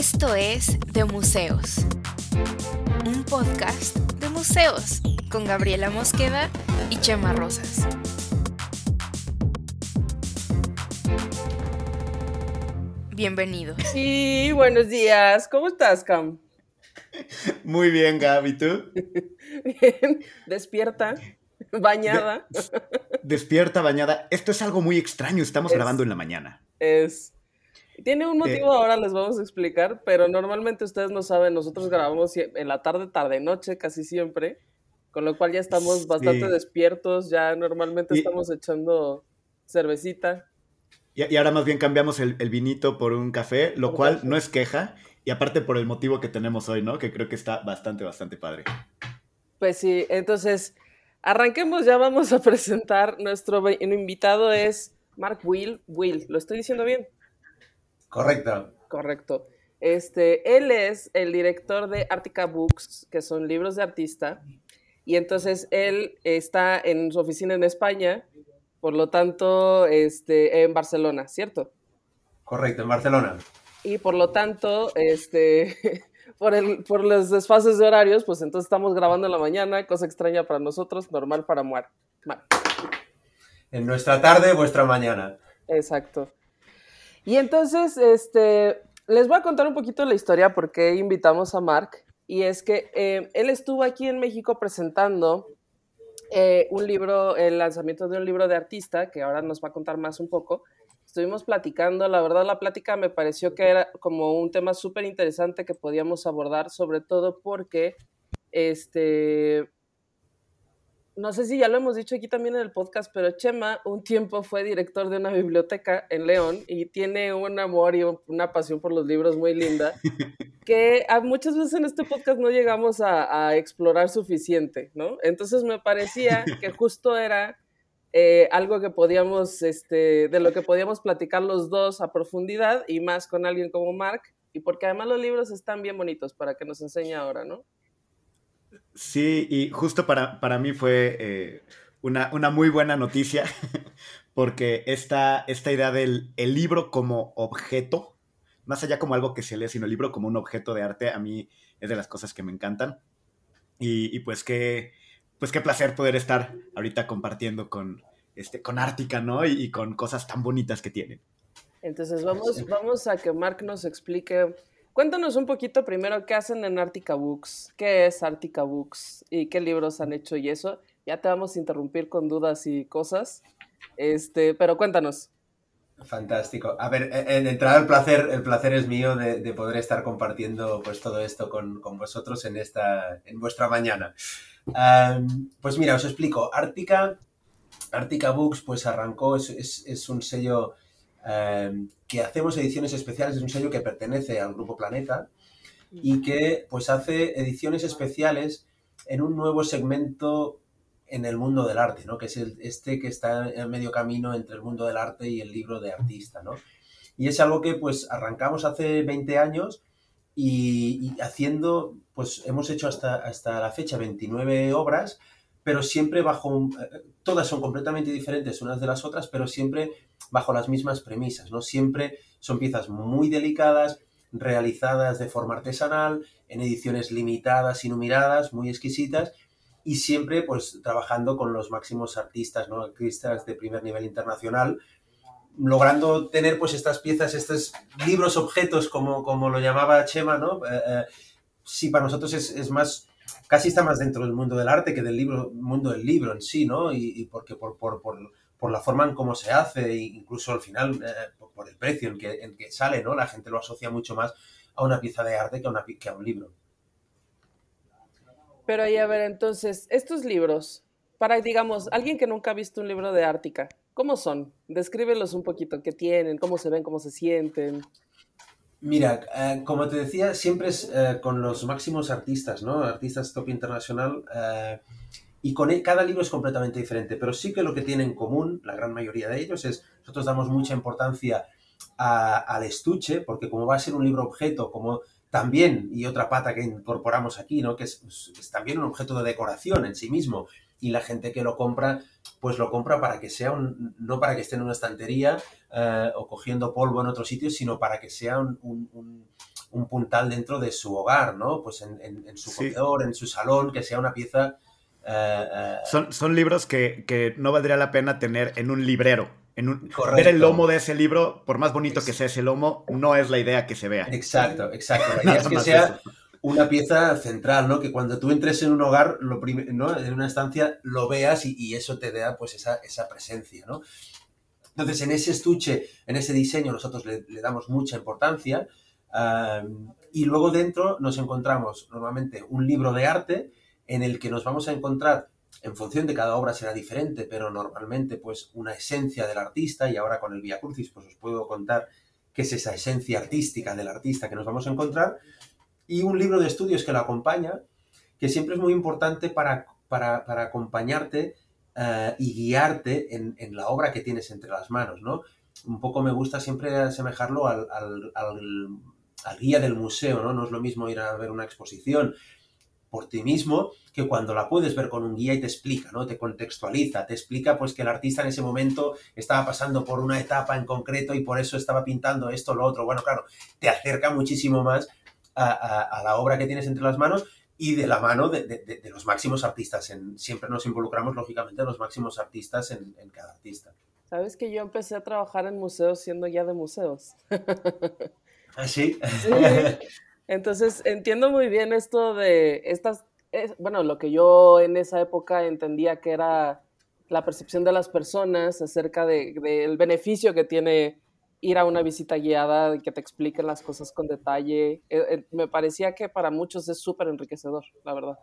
Esto es De Museos, un podcast de museos con Gabriela Mosqueda y Chema Rosas. Bienvenidos. Sí, buenos días. ¿Cómo estás, Cam? Muy bien, Gaby, ¿tú? Bien, despierta, bañada. despierta, bañada. Esto es algo muy extraño, estamos grabando en la mañana. Es. Tiene un motivo, eh, ahora les vamos a explicar, pero normalmente ustedes no saben, nosotros grabamos en la tarde, tarde, noche, casi siempre, con lo cual ya estamos bastante despiertos, ya normalmente estamos echando cervecita. Y, ahora más bien cambiamos el, vinito por un café, lo cual no es queja, y aparte por el motivo que tenemos hoy, ¿no? Que creo que está bastante, bastante padre. Pues sí, entonces, arranquemos, ya vamos a presentar, nuestro invitado es Mark Will, Will, ¿lo estoy diciendo bien? Correcto. Correcto. Este, él es el director de Artica Books, que son libros de artista, y entonces él está en su oficina en España, por lo tanto, este, en Barcelona, ¿cierto? Correcto, en Barcelona. Y por lo tanto, este, por, el, por los desfases de horarios, pues entonces estamos grabando en la mañana, cosa extraña para nosotros, normal para Muar. En nuestra tarde, vuestra mañana. Exacto. Y entonces, este, les voy a contar un poquito la historia porque invitamos a Mark. Y es que eh, él estuvo aquí en México presentando eh, un libro, el lanzamiento de un libro de artista, que ahora nos va a contar más un poco. Estuvimos platicando, la verdad la plática me pareció que era como un tema súper interesante que podíamos abordar, sobre todo porque este, no sé si ya lo hemos dicho aquí también en el podcast, pero Chema un tiempo fue director de una biblioteca en León y tiene un amor y una pasión por los libros muy linda, que muchas veces en este podcast no llegamos a, explorar suficiente, ¿no? Entonces me parecía que justo era eh, algo que podíamos, este, de lo que podíamos platicar los dos a profundidad y más con alguien como Mark, y porque además los libros están bien bonitos para que nos enseñe ahora, ¿no? Sí, y justo para, para mí fue eh, una, muy buena noticia, porque esta, esta idea del el libro como objeto, más allá como algo que se lee, sino el libro como un objeto de arte, a mí es de las cosas que me encantan. Y, pues qué, pues qué placer poder estar ahorita compartiendo con, este, con Ártica, ¿no? Y, y, con cosas tan bonitas que tienen. Entonces vamos, vamos a que Mark nos explique Cuéntanos un poquito primero qué hacen en Artica Books, qué es Artica Books y qué libros han hecho y eso. Ya te vamos a interrumpir con dudas y cosas, este, pero cuéntanos. Fantástico. A ver, en entrada el placer, el placer es mío de, poder estar compartiendo pues todo esto con, vosotros en esta, en vuestra mañana. pues mira, os explico. Artica, Artica Books pues arrancó, es, es un sello Em, que hacemos ediciones especiales, es un sello que pertenece al Grupo Planeta y que pues hace ediciones especiales en un nuevo segmento en el mundo del arte, ¿no? Que es el, este que está en medio camino entre el mundo del arte y el libro de artista, ¿no? Y es algo que pues arrancamos hace 20 años y, y haciendo, pues hemos hecho hasta, hasta la fecha 29 obras, pero siempre bajo, eh, todas son completamente diferentes unas de las otras, pero siempre bajo las mismas premisas, ¿no? Siempre son piezas muy delicadas, realizadas de forma artesanal, en ediciones limitadas y numeradas, muy exquisitas, y siempre pues trabajando con los máximos artistas, ¿no? Artistas de primer nivel internacional, logrando tener pues estas piezas, estos libros objetos, como, como lo llamaba Chema, ¿no? Eh, eh, para nosotros es, más, casi está más dentro del mundo del arte que del libro, mundo del libro en sí, ¿no? Y, porque por, por, por, por la forma en cómo se hace, e incluso al final eh, por el precio en que, en que sale, ¿no? La gente lo asocia mucho más a una pieza de arte que a, una, que a un libro. Pero ahí, a ver, entonces, estos libros, para, digamos, alguien que nunca ha visto un libro de Ártica, ¿cómo son? Descríbelos un poquito, qué tienen, cómo se ven, cómo se sienten. Mira, eh, como te decía, siempre es eh, con los máximos artistas, ¿no? Artistas top internacional. Y con e, cada libro es completamente diferente, pero sí que lo que tiene en común, la gran mayoría de ellos, es nosotros damos mucha importancia al estuche, porque como va a ser un libro objeto, como también, y otra pata que incorporamos aquí, ¿no? que es, también un objeto de decoración en sí mismo, y la gente que lo compra, pues lo compra para que sea un, no para que esté en una estantería eh, o cogiendo polvo en otro sitio, sino para que sea un, un puntal dentro de su hogar, ¿no? Pues en, su comedor, en su salón, que sea una pieza... Eh, eh, son, son libros que, que, no valdría la pena tener en un librero. En un, ver el lomo de ese libro, por más bonito que sea ese lomo, no es la idea que se vea. Exacto, exacto. La idea es que sea una pieza central, ¿no? Que cuando tú entres en un hogar, lo ¿no? en una estancia, lo veas y, eso te da pues esa, esa, presencia, ¿no? Entonces, en ese estuche, en ese diseño, nosotros le, damos mucha importancia. y luego dentro nos encontramos normalmente un libro de arte en el que nos vamos a encontrar, en función de cada obra será diferente, pero normalmente pues una esencia del artista y ahora con el Via Crucis pues os puedo contar qué es esa esencia artística del artista que nos vamos a encontrar y un libro de estudios que lo acompaña, que siempre es muy importante para, para, acompañarte eh, y guiarte en, en, la obra que tienes entre las manos, ¿no? Un poco me gusta siempre asemejarlo al, al, al, guía del museo, ¿no? No es lo mismo ir a ver una exposición por ti mismo que cuando la puedes ver con un guía y te explica, ¿no? Te contextualiza, te explica pues que el artista en ese momento estaba pasando por una etapa en concreto y por eso estaba pintando esto o lo otro. Bueno, claro, te acerca muchísimo más a, la obra que tienes entre las manos y de la mano de, los máximos artistas. En, siempre nos involucramos, lógicamente, los máximos artistas en, cada artista. Sabes que yo empecé a trabajar en museos siendo ya de museos. ¿Ah, sí? Entonces entiendo muy bien esto de estas, bueno, lo que yo en esa época entendía que era la percepción de las personas acerca del beneficio que tiene ir a una visita guiada que te expliquen las cosas con detalle. Eh, eh, me parecía que para muchos es súper enriquecedor, la verdad.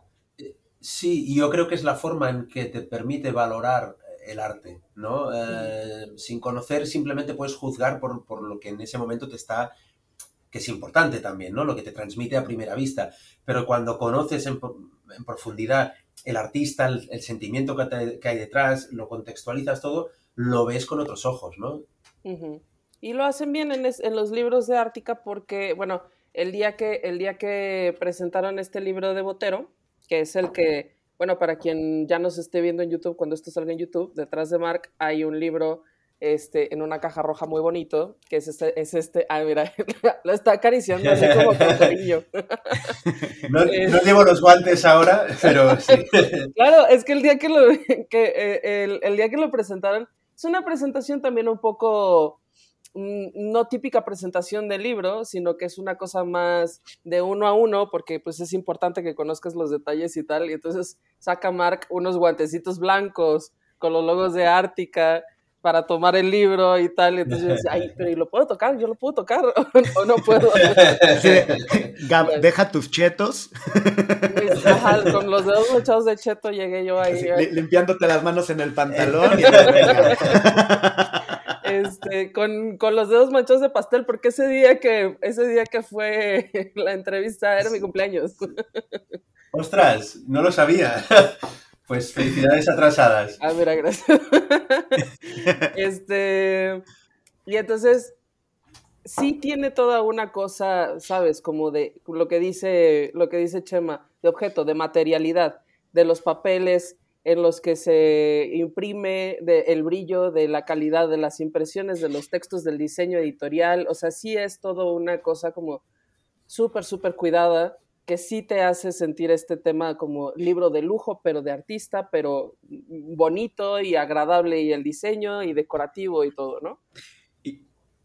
Sí, y yo creo que es la forma en que te permite valorar el arte, ¿no? Eh, sin conocer simplemente puedes juzgar por, por, lo que en ese momento te está, que es importante también, ¿no? Lo que te transmite a primera vista. Pero cuando conoces en, en profundidad el artista, el, sentimiento que, que, hay detrás, lo contextualizas todo, lo ves con otros ojos, ¿no? Y lo hacen bien en, en, los libros de Ártica porque, bueno, el día, que, el día que presentaron este libro de Botero, que es el que, bueno, para quien ya nos esté viendo en YouTube, cuando esto salga en YouTube, detrás de Mark hay un libro este, en una caja roja muy bonito, que es este, es este, ah, mira, lo está acariciando así como con cariño. No, no, llevo los guantes ahora, pero sí. Claro, es que el día que lo, que, eh, el, el día que lo presentaron, es una presentación también un poco no típica presentación del libro, sino que es una cosa más de uno a uno, porque pues es importante que conozcas los detalles y tal, y entonces saca Mark unos guantecitos blancos con los logos de Ártica para tomar el libro y tal, y entonces yo decía, ay, pero ¿y lo puedo tocar? ¿Yo lo puedo tocar o no puedo? Gab, deja tus chetos. con los dedos echados de cheto llegué yo ahí. limpiándote las manos en el pantalón. Y este, con, los dedos manchados de pastel, porque ese día que, ese día que fue la entrevista era mi cumpleaños. Ostras, no lo sabía. Pues felicidades atrasadas. Ah, mira, gracias. este, y entonces, sí tiene toda una cosa, ¿sabes? Como de lo que dice, lo que dice Chema, de objeto, de materialidad, de los papeles, en los que se imprime el brillo de la calidad de las impresiones, de los textos, del diseño editorial. O sea, sí es todo una cosa como súper, súper cuidada, que sí te hace sentir este tema como libro de lujo, pero de artista, pero bonito y agradable, y el diseño y decorativo y todo, ¿no?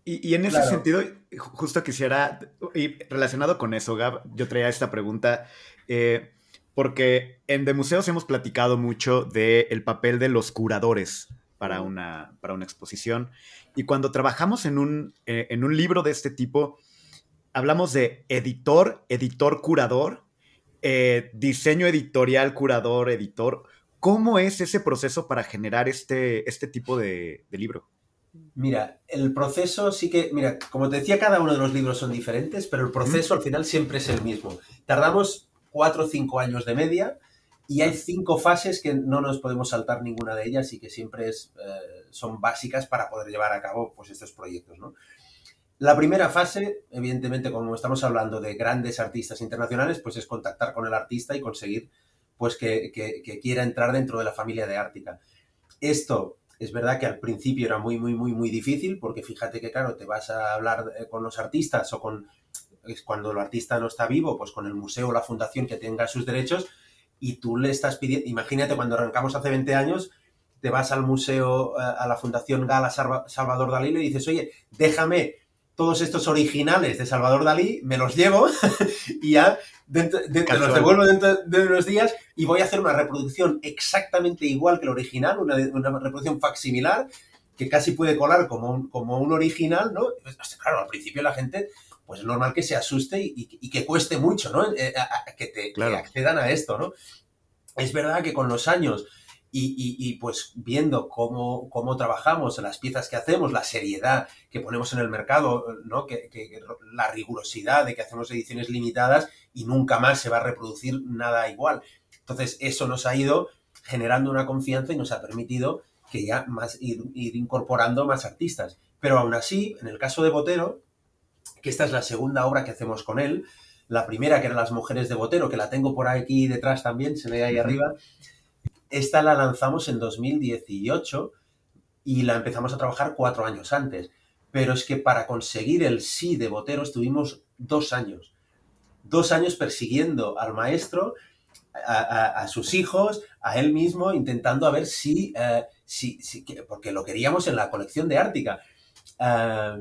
Y, en ese sentido, justo quisiera, y relacionado con eso, Gab, yo traía esta pregunta. Eh, porque en De Museos hemos platicado mucho del papel de los curadores para una, para una exposición. Y cuando trabajamos en un, eh, en un libro de este tipo, hablamos de editor, editor, curador, eh, diseño editorial, curador, editor. ¿Cómo es ese proceso para generar este, este tipo de, de libro? Mira, el proceso sí que, mira, como te decía, cada uno de los libros son diferentes, pero el proceso al final siempre es el mismo. Tardamos cuatro o cinco años de media y hay cinco fases que no nos podemos saltar ninguna de ellas y que siempre eh, son básicas para poder llevar a cabo pues, estos proyectos. ¿no? La primera fase, evidentemente, como estamos hablando de grandes artistas internacionales, pues es contactar con el artista y conseguir pues, que, que quiera entrar dentro de la familia de Ártica. Esto es verdad que al principio era muy, muy, muy, muy difícil porque fíjate que, claro, te vas a hablar eh, con los artistas o con cuando el artista no está vivo, pues con el museo o la fundación que tenga sus derechos y tú le estás pidiendo, imagínate cuando arrancamos hace 20 años, te vas al museo, a la Fundación Gala Salvador Dalí y le dices, oye, déjame todos estos originales de Salvador Dalí, me los llevo y ya dentro, los devuelvo dentro de unos días y voy a hacer una reproducción exactamente igual que el original, una, una reproducción facsimilar que casi puede colar como un, como un original, ¿no? Pues, claro, al principio la gente, pues es normal que se asuste y, que cueste mucho, ¿no? Eh, que te que accedan a esto, ¿no? Es verdad que con los años y, pues viendo cómo, cómo, trabajamos, las piezas que hacemos, la seriedad que ponemos en el mercado, ¿no? Que, la rigurosidad de que hacemos ediciones limitadas y nunca más se va a reproducir nada igual. Entonces, eso nos ha ido generando una confianza y nos ha permitido que ya más ir, incorporando más artistas. Pero aún así, en el caso de Botero, que esta es la segunda obra que hacemos con él, la primera que era Las Mujeres de Botero, que la tengo por aquí detrás también, se ve ahí arriba, esta la lanzamos en 2018 y la empezamos a trabajar cuatro años antes. Pero es que para conseguir el sí de Botero estuvimos dos años. Dos años persiguiendo al maestro, a, sus hijos, a él mismo, intentando a ver si, eh, si, porque lo queríamos en la colección de Ártica. Eh,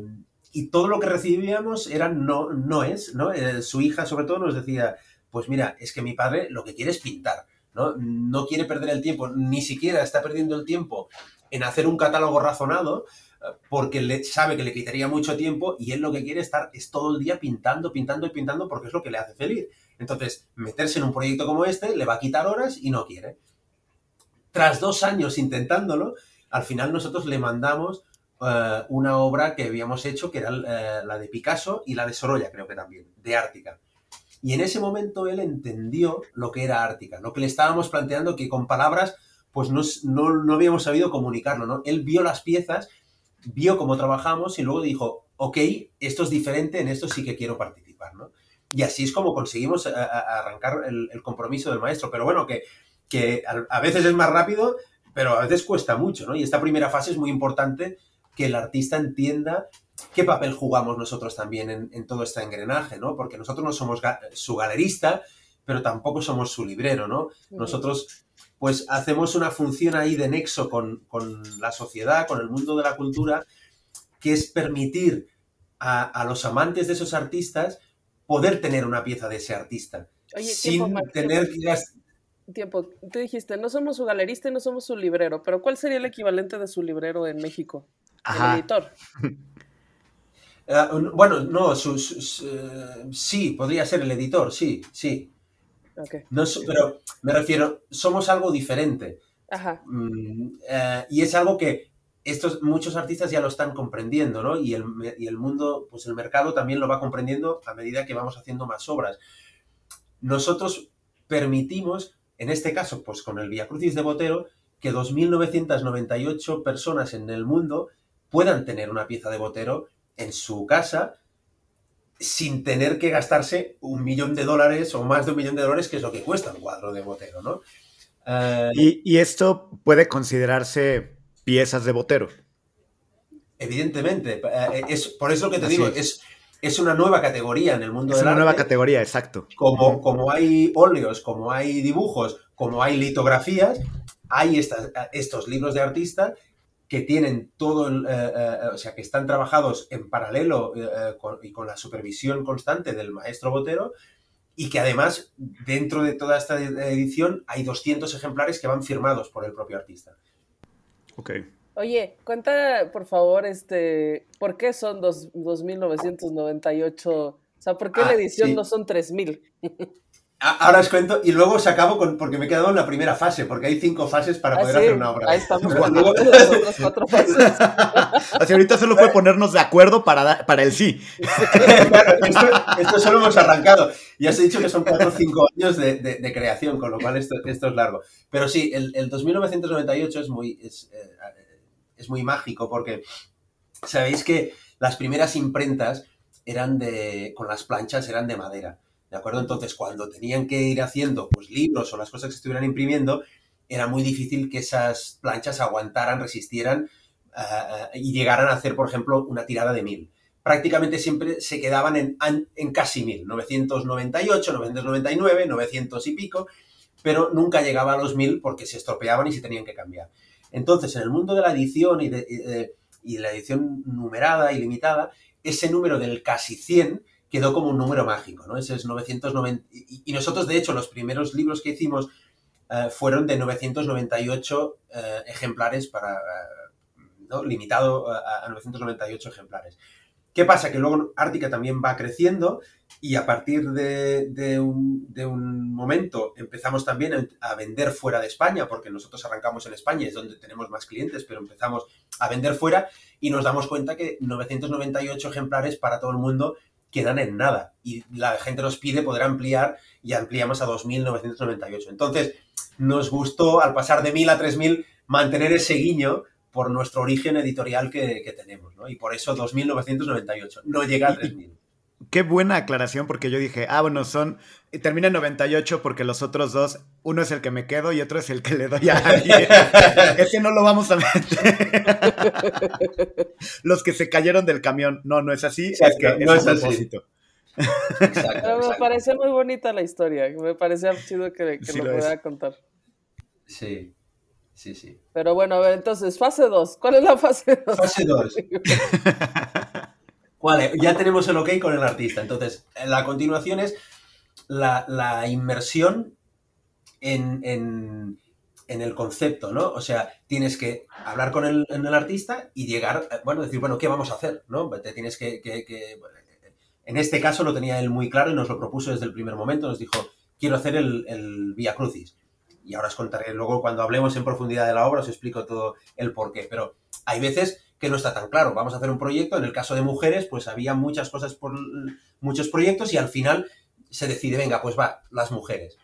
y todo lo que recibíamos eran no, no es, ¿no? Eh, su hija sobre todo nos decía, pues mira, es que mi padre lo que quiere es pintar ¿no? quiere perder el tiempo, ni siquiera está perdiendo el tiempo en hacer un catálogo razonado, eh, porque le, sabe que le quitaría mucho tiempo y él lo que quiere estar es todo el día pintando, pintando y pintando porque es lo que le hace feliz. Entonces, meterse en un proyecto como este le va a quitar horas y no quiere. Tras dos años intentándolo, al final nosotros le mandamos eh, una obra que habíamos hecho, que era eh, la de Picasso y la de Sorolla, creo que también, de Ártica. Y en ese momento él entendió lo que era Ártica, lo que le estábamos planteando que con palabras pues no, no, habíamos sabido comunicarlo, ¿no? Él vio las piezas, vio cómo trabajamos y luego dijo, ok, esto es diferente, en esto sí que quiero participar, ¿no? Y así es como conseguimos eh, arrancar el, compromiso del maestro. Pero bueno, que, que a veces es más rápido, pero a veces cuesta mucho, ¿no? Y esta primera fase es muy importante que el artista entienda qué papel jugamos nosotros también en, todo este engranaje, ¿no? Porque nosotros no somos su galerista, pero tampoco somos su librero, ¿no? Nosotros, pues, hacemos una función ahí de nexo con, la sociedad, con el mundo de la cultura, que es permitir a, los amantes de esos artistas poder tener una pieza de ese artista. sin tener que Tiempo, tú dijiste, no somos su galerista y no somos su librero, pero ¿cuál sería el equivalente de su librero en México? El editor. Eh, bueno, no, eh, sí, podría ser el editor, sí, sí. pero me refiero, somos algo diferente. Ajá. Mm, eh, y es algo que estos, muchos artistas ya lo están comprendiendo, ¿no? Y el, y el, mundo, pues el mercado también lo va comprendiendo a medida que vamos haciendo más obras. Nosotros permitimos, en este caso, pues con el Via Crucis de Botero, que 2.998 personas en el mundo puedan tener una pieza de Botero en su casa sin tener que gastarse un millón de dólares o más de un millón de dólares, que es lo que cuesta un cuadro de Botero, ¿no? Eh, ¿Y, esto puede considerarse piezas de Botero? Evidentemente. Eh, es, por eso que te digo, es, es una nueva categoría en el mundo es una nueva categoría, exacto. Como, como hay óleos, como hay dibujos, como hay litografías, hay estos libros de artista que tienen todo, el, eh, eh, o sea, que están trabajados en paralelo eh, y con la supervisión constante del maestro Botero y que además dentro de toda esta edición hay 200 ejemplares que van firmados por el propio artista. Ok. Oye, cuenta por favor, este, ¿por qué son dos, 2.998? O sea, ¿por qué la ah, edición no son 3.000? Ahora os cuento, y luego os acabo con, porque me he quedado en la primera fase, porque hay cinco fases para ah, poder hacer una obra. Ahí estamos luego... las cuatro fases. Así ahorita solo fue ponernos de acuerdo para, para el sí. esto, solo hemos arrancado. Ya os he dicho que son cuatro o cinco años de, de, creación, con lo cual esto, esto es largo. Pero sí, el, el 2998 es muy, es, eh, es muy mágico porque sabéis que las primeras imprentas eran de, con las planchas eran de madera. ¿De acuerdo? Entonces, cuando tenían que ir haciendo pues, libros o las cosas que estuvieran imprimiendo, era muy difícil que esas planchas aguantaran, resistieran eh, eh, y llegaran a hacer, por ejemplo, una tirada de mil. prácticamente siempre se quedaban en, en casi 1000, 998, 999, 900 y pico, pero nunca llegaba a los 1000 porque se estropeaban y se tenían que cambiar. Entonces, en el mundo de la edición y de, y la edición numerada y limitada, ese número del casi 100 quedó como un número mágico, ¿no? Ese es 990. Y, nosotros, de hecho, los primeros libros que hicimos eh, fueron de 998 eh, ejemplares para. Eh, limitado a, 998 ejemplares. ¿Qué pasa? Que luego Ártica también va creciendo y a partir de, un, de un, momento empezamos también a vender fuera de España, porque nosotros arrancamos en España, es donde tenemos más clientes, pero empezamos a vender fuera y nos damos cuenta que 998 ejemplares para todo el mundo quedan en nada. Y la gente nos pide poder ampliar y ampliamos a 2.998. Entonces, nos gustó, al pasar de 1.000 a 3.000, mantener ese guiño por nuestro origen editorial que, tenemos, ¿no? Y por eso 2.998, no llega a 3.000. Qué buena aclaración, porque yo dije, ah, bueno, son. Termina en 98 porque los otros dos, uno es el que me quedo y otro es el que le doy a alguien. Ese no lo vamos a meter. los que se cayeron del camión. No, no es así. es que no es, propósito. Pero me parece muy bonita la historia. Me parece chido que, lo, pueda contar. Sí, sí, sí. Pero bueno, a ver, entonces, fase 2. ¿Cuál es la fase 2? Fase 2. Vale, ya tenemos el ok con el artista. Entonces, la continuación es la, inmersión en, el concepto, ¿no? O sea, tienes que hablar con el, artista y llegar, eh, bueno, decir, bueno, ¿qué vamos a hacer? ¿No? Te tienes que, En este caso lo tenía él muy claro y nos lo propuso desde el primer momento. Nos dijo, quiero hacer el, el Via Crucis. Y ahora os contaré, luego cuando hablemos en profundidad de la obra os explico todo el porqué. Pero hay veces que no está tan claro. Vamos a hacer un proyecto, en el caso de mujeres, pues había muchas cosas por muchos proyectos y al final se decide, venga, pues va, las mujeres.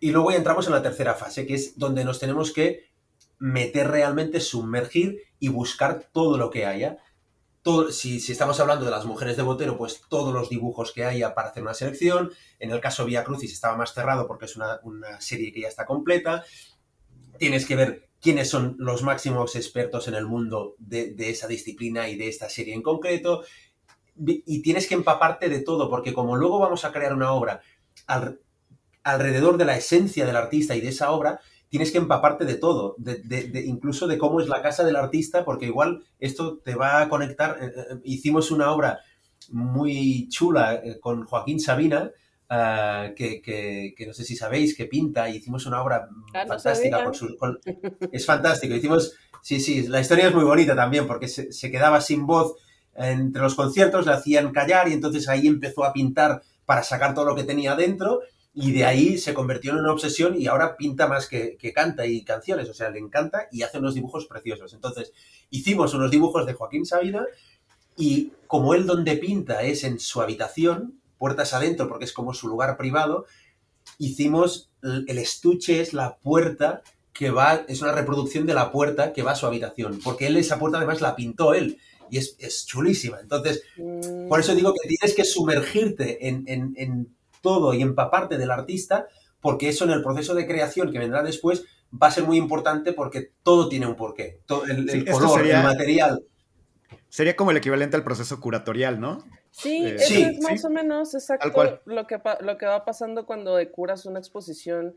Y luego ya entramos en la tercera fase, que es donde nos tenemos que meter realmente, sumergir y buscar todo lo que haya. Todo, si, estamos hablando de las mujeres de Botero, pues todos los dibujos que haya para hacer una selección. En el caso Vía Crucis estaba más cerrado porque es una, una serie que ya está completa. Tienes que ver quiénes son los máximos expertos en el mundo de, esa disciplina y de esta serie en concreto. Y tienes que empaparte de todo, porque como luego vamos a crear una obra alrededor de la esencia del artista y de esa obra, tienes que empaparte de todo, incluso de cómo es la casa del artista, porque igual esto te va a conectar. Eh, eh, hicimos una obra muy chula eh, con Joaquín Sabina, Ah, que, no sé si sabéis, que pinta, y hicimos una obra ah, fantástica. es fantástico, hicimos, sí, sí, la historia es muy bonita también, porque se, quedaba sin voz entre los conciertos, le hacían callar y entonces ahí empezó a pintar para sacar todo lo que tenía dentro y de ahí se convirtió en una obsesión y ahora pinta más que, que, canta y canciones, o sea, le encanta y hace unos dibujos preciosos. Entonces, hicimos unos dibujos de Joaquín Sabina y como él donde pinta es en su habitación, puertas adentro porque es como su lugar privado, hicimos el estuche es la puerta que va, es una reproducción de la puerta que va a su habitación, porque él esa puerta además la pintó él y es, chulísima. Entonces, mm. por eso digo que tienes que sumergirte en, todo y empaparte del artista, porque eso en el proceso de creación que vendrá después va a ser muy importante porque todo tiene un porqué. Todo, el, color, el material. Sería como el equivalente al proceso curatorial, ¿no? Sí, eh, eso es más o menos exacto lo que, lo que va pasando cuando curas una exposición.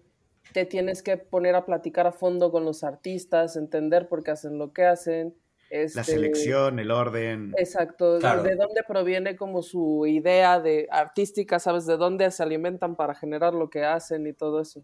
Te tienes que poner a platicar a fondo con los artistas, entender por qué hacen lo que hacen. la este selección, el orden. Exacto, de dónde proviene como su idea de artística, ¿sabes? De dónde se alimentan para generar lo que hacen y todo eso.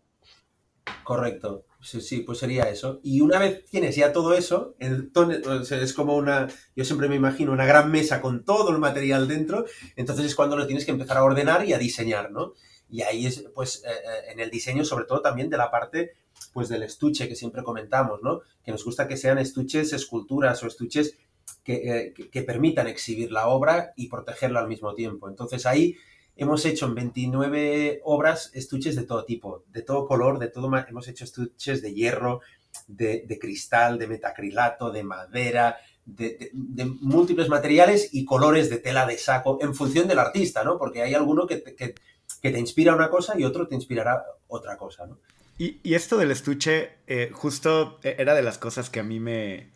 Correcto. Sí, sí, pues sería eso. Y una vez tienes ya todo eso, es como una, yo siempre me imagino una gran mesa con todo el material dentro, entonces es cuando lo tienes que empezar a ordenar y a diseñar, ¿no? Y ahí es, pues, eh, eh, en el diseño, sobre todo también de la parte, pues, del estuche que siempre comentamos, ¿no? Que nos gusta que sean estuches, esculturas o estuches que, eh, que permitan exhibir la obra y protegerla al mismo tiempo. Entonces ahí Hemos hecho en 29 obras estuches de todo tipo, de todo color, de todo. Hemos hecho estuches de hierro, de, cristal, de metacrilato, de madera, de, múltiples materiales y colores de tela de saco en función del artista, ¿no? Porque hay alguno que te, te inspira una cosa y otro te inspirará otra cosa, ¿no? Y, esto del estuche, eh, justo eh, era de las cosas que a mí me,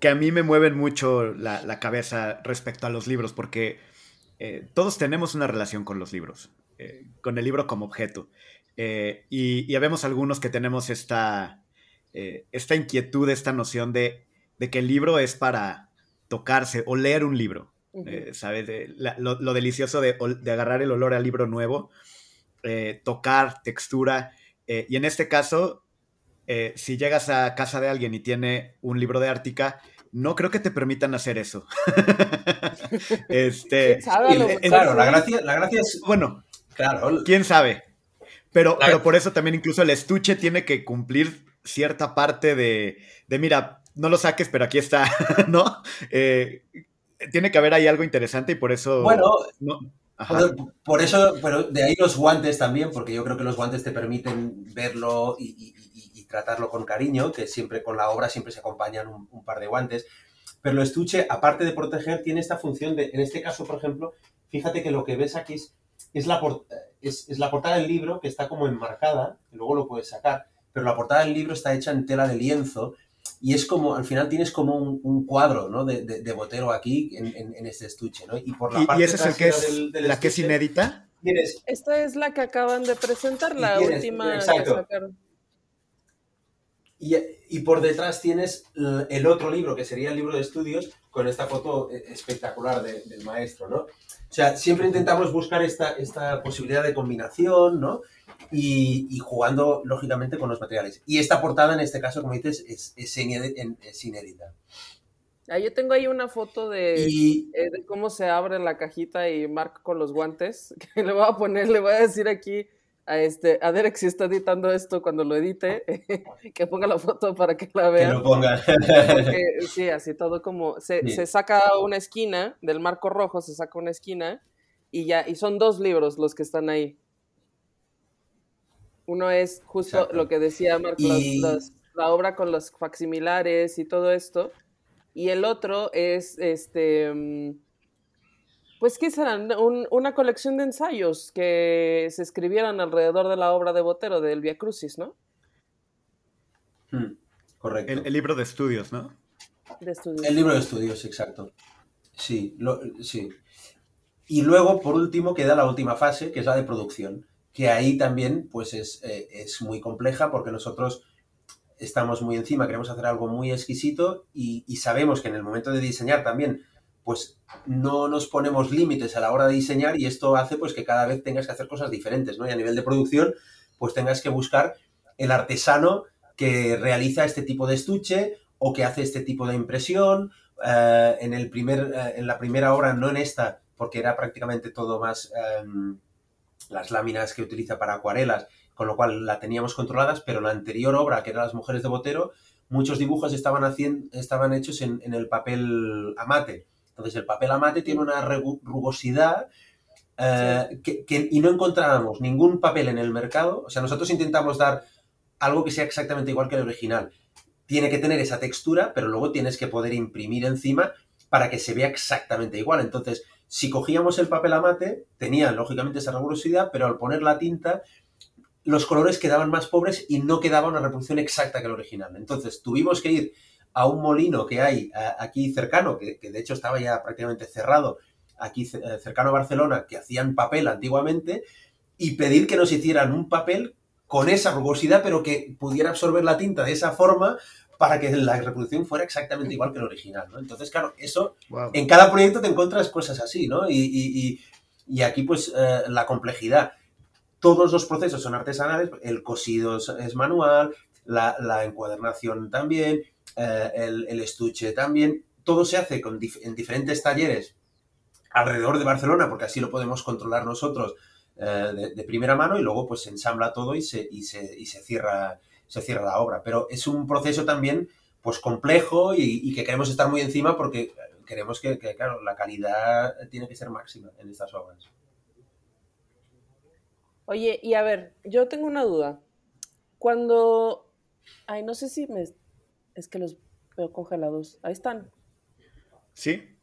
que a mí me mueven mucho la, cabeza respecto a los libros, porque eh, todos tenemos una relación con los libros, eh, con el libro como objeto. Eh, y, ya vemos algunos que tenemos esta, esta inquietud, esta noción de, que el libro es para tocarse o leer un libro. ¿Sabes? lo, delicioso de, de, agarrar el olor al libro nuevo, tocar, textura. y en este caso, si llegas a casa de alguien y tiene un libro de Ártica, no creo que te permitan hacer eso. este, claro, la gracia, la gracia es. Bueno, claro. quién sabe. Pero, pero por eso también incluso el estuche tiene que cumplir cierta parte de, de mira, no lo saques, pero aquí está, ¿no? Eh, tiene que haber ahí algo interesante y por eso... Bueno, Por, eso, pero de ahí los guantes también, porque yo creo que los guantes te permiten verlo y, tratarlo con cariño, que siempre con la obra siempre se acompañan un, par de guantes. Pero el estuche, aparte de proteger, tiene esta función de, en este caso, por ejemplo, fíjate que lo que ves aquí es, es, la, es, la portada del libro que está como enmarcada, luego lo puedes sacar, pero la portada del libro está hecha en tela de lienzo y es como, al final tienes como un, cuadro ¿no? de, de, botero aquí en, en, este estuche. ¿no? Y, por la parte ese es el que es, la que es inédita? Esta es la que acaban de presentar, la última exacto. Y, por detrás tienes el otro libro, que sería el libro de estudios, con esta foto eh, espectacular del maestro, ¿no? O sea, siempre intentamos buscar esta, esta posibilidad de combinación, ¿no? Y, jugando, lógicamente, con los materiales. Y esta portada, en este caso, como dices, es, es, inédita. Ah, yo tengo ahí una foto de, eh, de, cómo se abre la cajita y marco con los guantes, que le voy a poner, le voy a decir aquí a, este, a Derek si está editando esto cuando lo edite, que ponga la foto para que la vean. Que lo ponga. sí, así todo como, se, se, saca una esquina del marco rojo, se saca una esquina y ya, y son dos libros los que están ahí. Uno es justo lo que decía Marco, la obra con los facsimilares y todo esto. Y el otro es este mm, pues, ¿qué serán? una colección de ensayos que se escribieran alrededor de la obra de Botero, del Via Crucis, ¿no? Hmm, correcto. El, libro de estudios, ¿no? De estudios. El libro de estudios, exacto. Sí, sí. Y luego, por último, queda la última fase, que es la de producción, que ahí también pues es, eh, es muy compleja porque nosotros estamos muy encima, queremos hacer algo muy exquisito y, y sabemos que en el momento de diseñar también pues no nos ponemos límites a la hora de diseñar y esto hace pues que cada vez tengas que hacer cosas diferentes, ¿no? Y a nivel de producción, pues tengas que buscar el artesano que realiza este tipo de estuche o que hace este tipo de impresión. Eh, en, el primer, eh, en la primera obra, no en esta, porque era prácticamente todo más em, las láminas que utiliza para acuarelas, con lo cual la teníamos controladas, pero la anterior obra, que era Las Mujeres de Botero, muchos dibujos estaban, haciendo, estaban hechos en, en el papel amate entonces el papel amate tiene una rugosidad eh, que, y no encontrábamos ningún papel en el mercado. O sea, nosotros intentamos dar algo que sea exactamente igual que el original. Tiene que tener esa textura, pero luego tienes que poder imprimir encima para que se vea exactamente igual. Entonces, si cogíamos el papel amate, tenía lógicamente esa rugosidad, pero al poner la tinta, los colores quedaban más pobres y no quedaba una reproducción exacta que el original. Entonces, tuvimos que ir a un molino que hay aquí cercano, que, de hecho estaba ya prácticamente cerrado, aquí eh, cercano a Barcelona, que hacían papel antiguamente, y pedir que nos hicieran un papel con esa rugosidad, pero que pudiera absorber la tinta de esa forma para que la reproducción fuera exactamente igual que el original, ¿no? Entonces, claro, eso, en cada proyecto te encuentras cosas así, ¿no? Y, aquí, pues, eh, la complejidad. Todos los procesos son artesanales, el cosido es, manual, la, la encuadernación también, eh, el, estuche también. Todo se hace con en diferentes talleres alrededor de Barcelona, porque así lo podemos controlar nosotros eh, de, primera mano y luego pues se ensambla todo y se, y se, y se, cierra, se cierra la obra. Pero es un proceso también pues complejo y, que queremos estar muy encima porque queremos que, claro, la calidad tiene que ser máxima en estas obras. Oye, y a ver, yo tengo una duda. Cuando, ay, no sé si me es que los veo congelados. Ahí están. ¿Sí?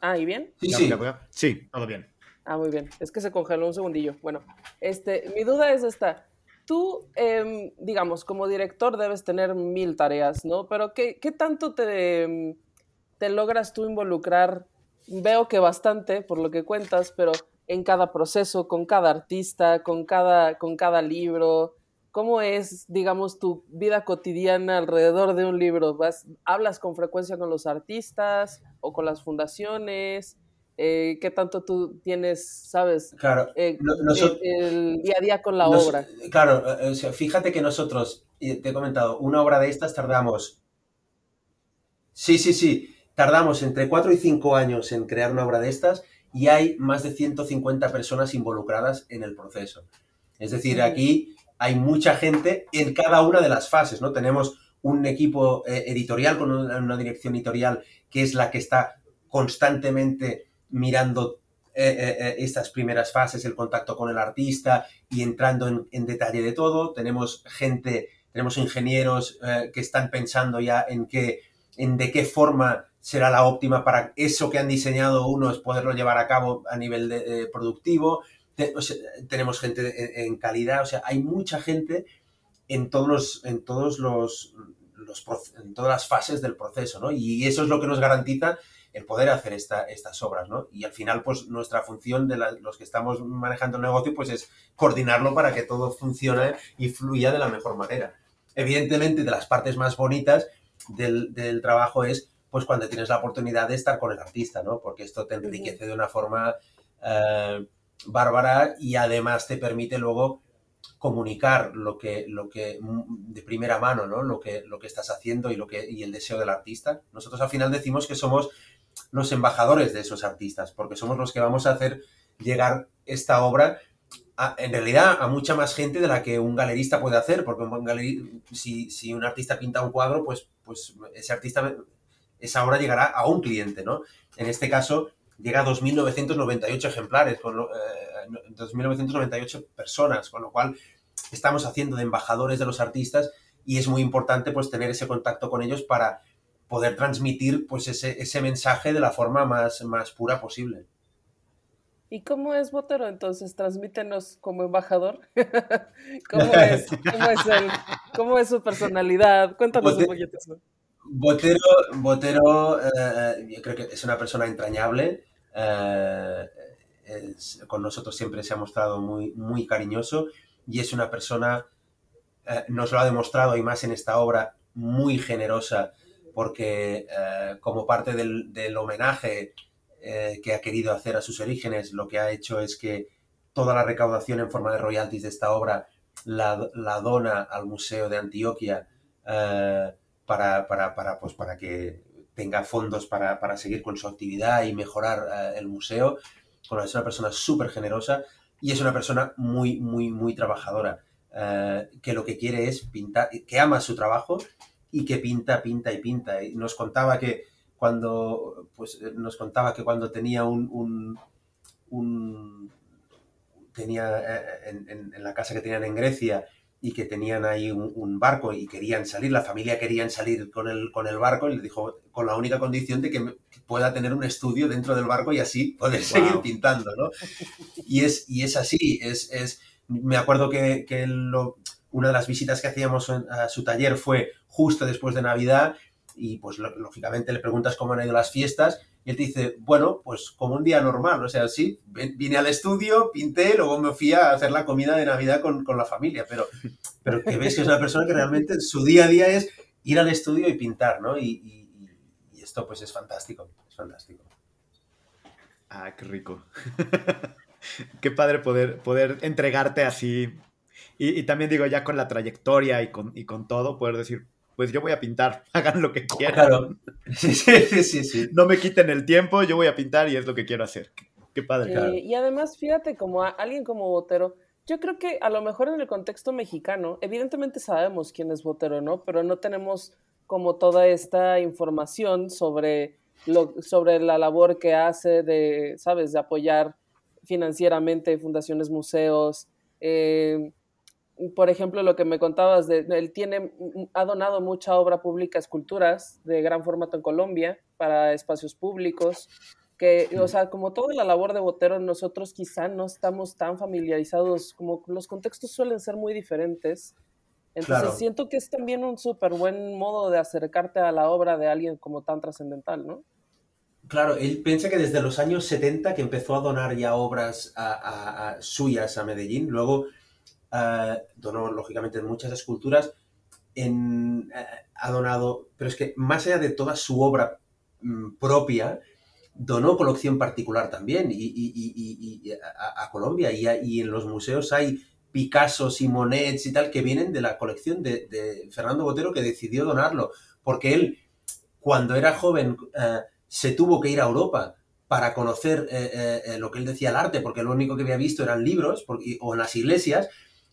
Ah, ¿y bien? Sí, sí. sí, todo bien. Ah, muy bien. Es que se congeló un segundillo. Bueno, este, mi duda es esta. tú, em, digamos, como director debes tener mil tareas, ¿no? Pero ¿qué, qué tanto te, em, te logras tú involucrar? Veo que bastante, por lo que cuentas, pero en cada proceso, con cada artista, con cada, con cada libro. ¿Cómo es, digamos, tu vida cotidiana alrededor de un libro? ¿Vas, ¿Hablas con frecuencia con los artistas o con las fundaciones? Eh, ¿Qué tanto tú tienes, sabes, claro, eh, el, día a día con la obra? Claro, eh, fíjate que nosotros, te he comentado, una obra de estas tardamos... Sí, sí, sí, tardamos entre 4 y 5 años en crear una obra de estas y hay más de 150 personas involucradas en el proceso. Es decir, aquí hay mucha gente en cada una de las fases, ¿no? Tenemos un equipo eh, editorial con una, dirección editorial que es la que está constantemente mirando eh, eh, estas primeras fases, el contacto con el artista y entrando en, detalle de todo. Tenemos gente, tenemos ingenieros que están pensando ya en qué, en de qué forma será la óptima para eso que han diseñado unos poderlo llevar a cabo a nivel de, productivo. Tenemos gente en, calidad, o sea, hay mucha gente en todos los, en todos los, en todas las fases del proceso, ¿no? Y eso es lo que nos garantiza el poder hacer esta, estas obras, ¿no? Y al final, pues nuestra función de los que estamos manejando el negocio, pues es coordinarlo para que todo funcione y fluya de la mejor manera. Evidentemente, de las partes más bonitas del, del trabajo es pues cuando tienes la oportunidad de estar con el artista, ¿no? Porque esto te enriquece de una forma eh, bárbara y además te permite luego comunicar lo que, lo que mm, de primera mano, ¿no? Lo que, lo que estás haciendo y, lo que, y el deseo del artista. Nosotros al final decimos que somos los embajadores de esos artistas, porque somos los que vamos a hacer llegar esta obra en realidad a mucha más gente de la que un galerista puede hacer, porque si, si, un artista pinta un cuadro, pues, pues ese artista esa obra llegará a un cliente, ¿no? En este caso, llega a 2.998 ejemplares, con 2.998 eh, personas, con lo cual estamos haciendo de embajadores de los artistas y es muy importante pues tener ese contacto con ellos para poder transmitir pues ese, ese mensaje de la forma más, más pura posible. ¿Y cómo es Botero entonces? Transmítenos como embajador. ¿Cómo, es? ¿Cómo, es su personalidad? Cuéntanos un poquito eso. Botero, Botero eh, yo creo que es una persona entrañable. Eh, con nosotros siempre se ha mostrado muy, muy cariñoso y es una persona, eh, nos lo ha demostrado y más en esta obra, muy generosa porque como parte del, homenaje que ha querido hacer a sus orígenes, lo que ha hecho es que toda la recaudación en forma de royalties de esta obra la, la dona al Museo de Antioquia para, para, para, pues, para que tenga fondos para, para, seguir con su actividad y mejorar eh, el museo. Bueno, es una persona súper generosa y es una persona muy, muy, muy trabajadora, eh, que lo que quiere es pintar, que ama su trabajo y que pinta, pinta y pinta. Y nos contaba que cuando, pues, nos contaba que cuando tenía un, un, tenía eh, en, en, la casa que tenían en Grecia, y que tenían ahí un, barco y querían salir, la familia querían salir con el, con el barco y le dijo con la única condición de que pueda tener un estudio dentro del barco y así poder seguir pintando, ¿no? Y es, y es así, es, es, me acuerdo que, que lo, una de las visitas que hacíamos a su taller fue justo después de Navidad y pues lógicamente le preguntas cómo han ido las fiestas y él te dice, bueno, pues como un día normal, o sea, sí, vine al estudio, pinté, luego me fui a hacer la comida de Navidad con, la familia, pero, pero que ves que es una persona que realmente su día a día es ir al estudio y pintar, ¿no? Y, esto pues es fantástico, es fantástico. Ah, qué rico. qué padre poder, poder entregarte así. Y, también digo, ya con la trayectoria y con, y con todo, poder decir, pues yo voy a pintar, hagan lo que quieran. Claro. Sí, sí, sí, sí, No me quiten el tiempo, yo voy a pintar y es lo que quiero hacer. Qué padre. claro. Y además, fíjate, como alguien como Botero, yo creo que a lo mejor en el contexto mexicano, evidentemente sabemos quién es Botero, ¿no? Pero no tenemos como toda esta información sobre, lo, sobre la labor que hace de, ¿sabes?, de apoyar financieramente fundaciones, museos, eh, por ejemplo, lo que me contabas, de, él tiene, ha donado mucha obra pública, esculturas de gran formato en Colombia para espacios públicos. que, o sea, como toda la labor de Botero, nosotros quizá no estamos tan familiarizados, como los contextos suelen ser muy diferentes. Entonces siento que es también un súper buen modo de acercarte a la obra de alguien como tan trascendental, ¿no? Claro, él piensa que desde los años 70 que empezó a donar ya obras a, suyas a Medellín, luego uh, donó lógicamente muchas esculturas, en, eh, ha donado, pero es que más allá de toda su obra mm, propia, donó colección particular también y, a, Colombia y, en los museos hay Picasso y Monets y tal que vienen de la colección de, Fernando Botero que decidió donarlo porque él cuando era joven eh, se tuvo que ir a Europa para conocer eh, eh, lo que él decía el arte porque lo único que había visto eran libros o en las iglesias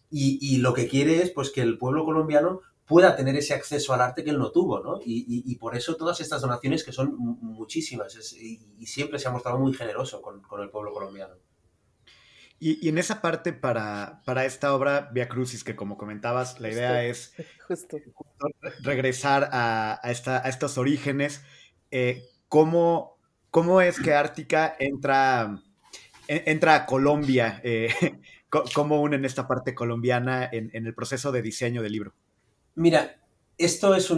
y, lo que quiere es pues que el pueblo colombiano pueda tener ese acceso al arte que él no tuvo, ¿no? Y, por eso todas estas donaciones, que son muchísimas, y, siempre se ha mostrado muy generoso con, el pueblo colombiano. Y, en esa parte para, para, esta obra, Via Crucis, que como comentabas, la idea es regresar a, esta, a, estos orígenes. Eh, ¿cómo, ¿cómo, es que Ártica entra, entra a Colombia? Eh, ¿Cómo unen esta parte colombiana en, el proceso de diseño del libro? Mira, esto es,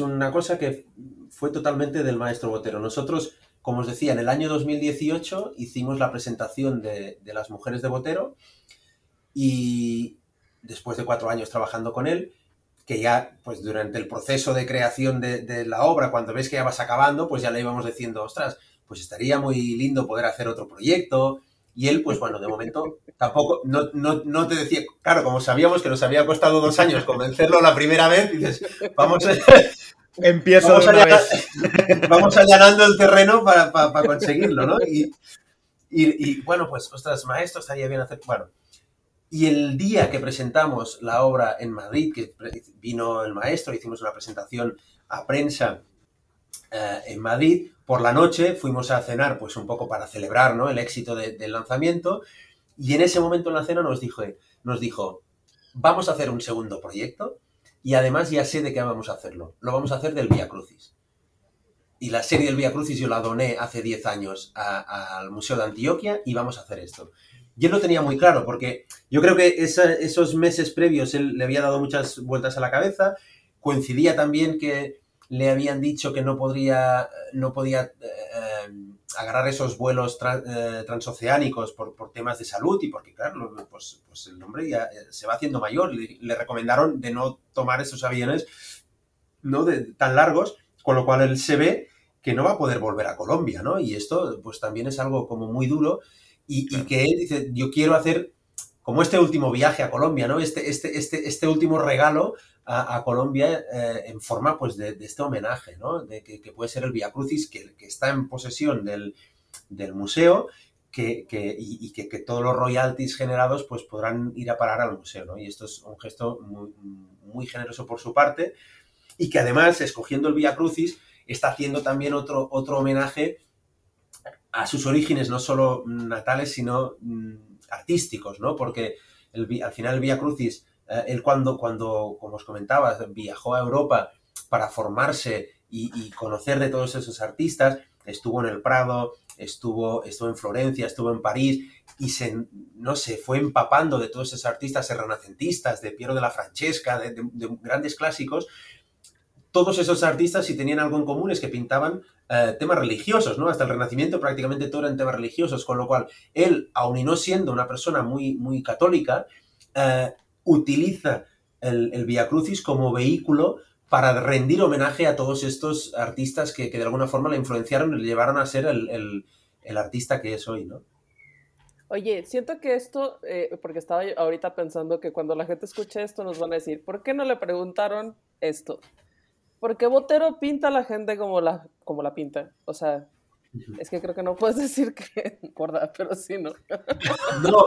una cosa que fue totalmente del maestro Botero. Nosotros, como os decía, en el año 2018 hicimos la presentación de, las mujeres de Botero y después de cuatro años trabajando con él, que ya, pues durante el proceso de creación de, de, la obra, cuando ves que ya vas acabando, pues ya le íbamos diciendo, ostras, pues estaría muy lindo poder hacer otro proyecto, y él, pues bueno, de momento tampoco, no, no, no, te decía, claro, como sabíamos que nos había costado dos años convencerlo la primera vez, dices, vamos a... Empiezo vamos, vamos allanando el terreno para, para, conseguirlo, ¿no? Y, y, bueno, pues, ostras, maestro, estaría bien hacer... Bueno, y el día que presentamos la obra en Madrid, que vino el maestro, hicimos una presentación a prensa eh, en Madrid, por la noche fuimos a cenar, pues un poco para celebrar ¿no? el éxito del lanzamiento, y en ese momento en la cena nos dijo, nos dijo, vamos a hacer un segundo proyecto, y además ya sé de qué vamos a hacerlo. Lo vamos a hacer del Vía Crucis. Y la serie del Vía Crucis yo la doné hace 10 años al Museo de Antioquia y vamos a hacer esto. Yo lo tenía muy claro porque yo creo que esos meses previos él le había dado muchas vueltas a la cabeza. Coincidía también que le habían dicho que no, podría, no podía eh, eh, agarrar esos vuelos eh, transoceánicos por, temas de salud y porque, claro, pues, pues, el hombre ya se va haciendo mayor. Le, le, recomendaron de no tomar esos aviones ¿no? de, tan largos, con lo cual él se ve que no va a poder volver a Colombia, ¿no? Y esto, pues también es algo como muy duro y, y que él dice, yo quiero hacer como este último viaje a Colombia, ¿no? Este, este, este, este último regalo a, Colombia eh, en forma pues de, este homenaje, ¿no? De que, puede ser el Via Crucis que, que está en posesión del, museo que, y, que, todos los royalties generados pues podrán ir a parar al museo, ¿no? Y esto es un gesto muy, generoso por su parte y que además, escogiendo el Via Crucis, está haciendo también otro, otro homenaje a sus orígenes, no solo natales, sino mm, artísticos, ¿no? Porque al final el Via Crucis eh, él cuando, cuando, como os comentaba, viajó a Europa para formarse y, conocer de todos esos artistas, estuvo en el Prado, estuvo, estuvo en Florencia, estuvo en París y se, no sé, fue empapando de todos esos artistas renacentistas, de Piero de la Francesca, de, grandes clásicos. Todos esos artistas, si tenían algo en común, es que pintaban eh, temas religiosos, ¿no? Hasta el Renacimiento prácticamente todo eran temas religiosos, con lo cual él, aun y no siendo una persona muy, muy católica, eh, utiliza el, el Via Crucis como vehículo para rendir homenaje a todos estos artistas que, de alguna forma le influenciaron y le llevaron a ser el, artista que es hoy, ¿no? Oye, siento que esto, eh, porque estaba ahorita pensando que cuando la gente escuche esto nos van a decir, ¿por qué no le preguntaron esto? Porque Botero pinta a la gente como la, como la pinta. O sea, es que creo que no puedes decir que gorda, pero sí, ¿no? No,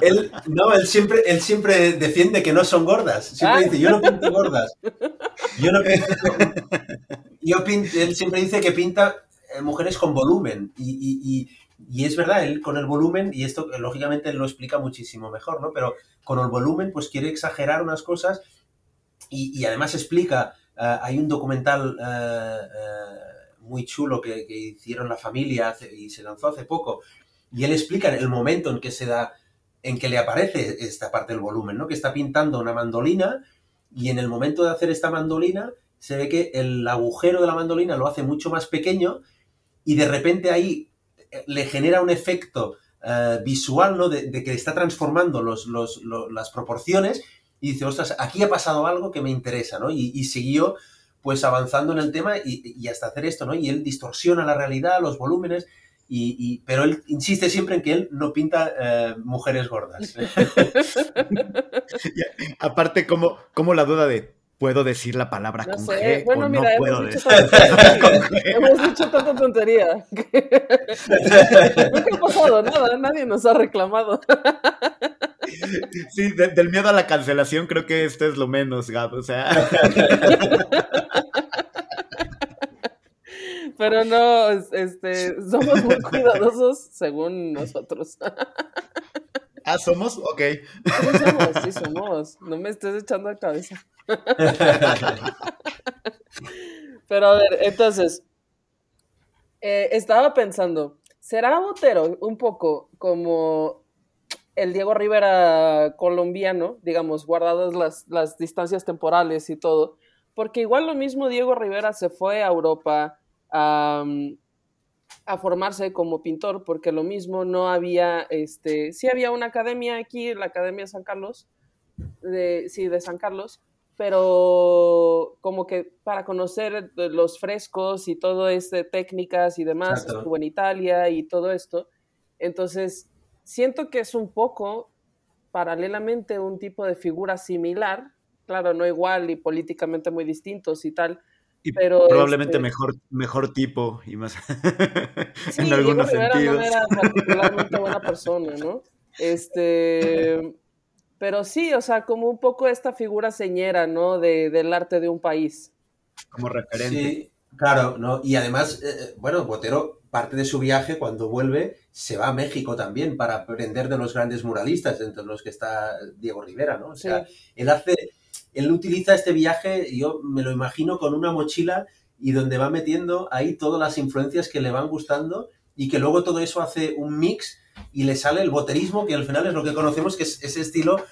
él, no, él siempre, él siempre defiende que no son gordas. Siempre ah. dice, yo no pinto gordas. Yo no pinto, él siempre dice que pinta eh, mujeres con volumen. Y, es verdad, él con el volumen, y esto lógicamente él lo explica muchísimo mejor, ¿no? Pero con el volumen, pues quiere exagerar unas cosas y, además explica, eh, hay un documental... Eh, muy chulo que, hicieron la familia y se lanzó hace poco. Y él explica el momento en que se da, en que le aparece esta parte del volumen, ¿no? Que está pintando una mandolina y en el momento de hacer esta mandolina se ve que el agujero de la mandolina lo hace mucho más pequeño y de repente ahí eh, le genera un efecto eh, visual, ¿no? De, que está transformando los, las proporciones y dice, ostras, aquí ha pasado algo que me interesa, ¿no? Y, siguió pues avanzando en el tema y, hasta hacer esto, ¿no? Y él distorsiona la realidad, los volúmenes, y, pero él insiste siempre en que él no pinta eh, mujeres gordas. aparte, como, como la duda de, ¿Puedo decir la palabra con G bueno, o mira, no hemos puedo dicho hemos dicho tanta tontería. Nunca ha pasado nada, nadie nos ha reclamado. Sí, del miedo a la cancelación creo que esto es lo menos, Gab, o sea... Pero no, este, somos muy cuidadosos según nosotros. Ah, ¿somos? Ok. Sí somos, sí somos. No me estés echando a cabeza. Pero a ver, entonces, eh, estaba pensando, ¿será Botero un poco como el Diego Rivera colombiano, digamos, guardadas las, las distancias temporales y todo? Porque igual lo mismo Diego Rivera se fue a Europa a, a formarse como pintor, porque lo mismo no había, este, sí había una academia aquí, la Academia San Carlos, de, sí, de San Carlos, pero como que para conocer los frescos y todo este técnicas y demás, estuvo en Italia y todo esto. Entonces, siento que es un poco paralelamente un tipo de figura similar, claro, no igual y políticamente muy distintos y tal, pero probablemente este mejor, mejor tipo y más sí, en algunos sentidos. no era particularmente buena persona, ¿no? Este, pero sí, o sea, como un poco esta figura señera, ¿no? De, del arte de un país. Como referente. Sí, claro, ¿no? Y además, eh, eh, bueno, Botero, parte de su viaje, cuando vuelve, se va a México también para aprender de los grandes muralistas, entre los que está Diego Rivera, ¿no? O sea, él hace, él utiliza este viaje, yo me lo imagino con una mochila y donde va metiendo ahí todas las influencias que le van gustando y que luego todo eso hace un mix y le sale el boterismo, que al final es lo que conocemos, que es ese estilo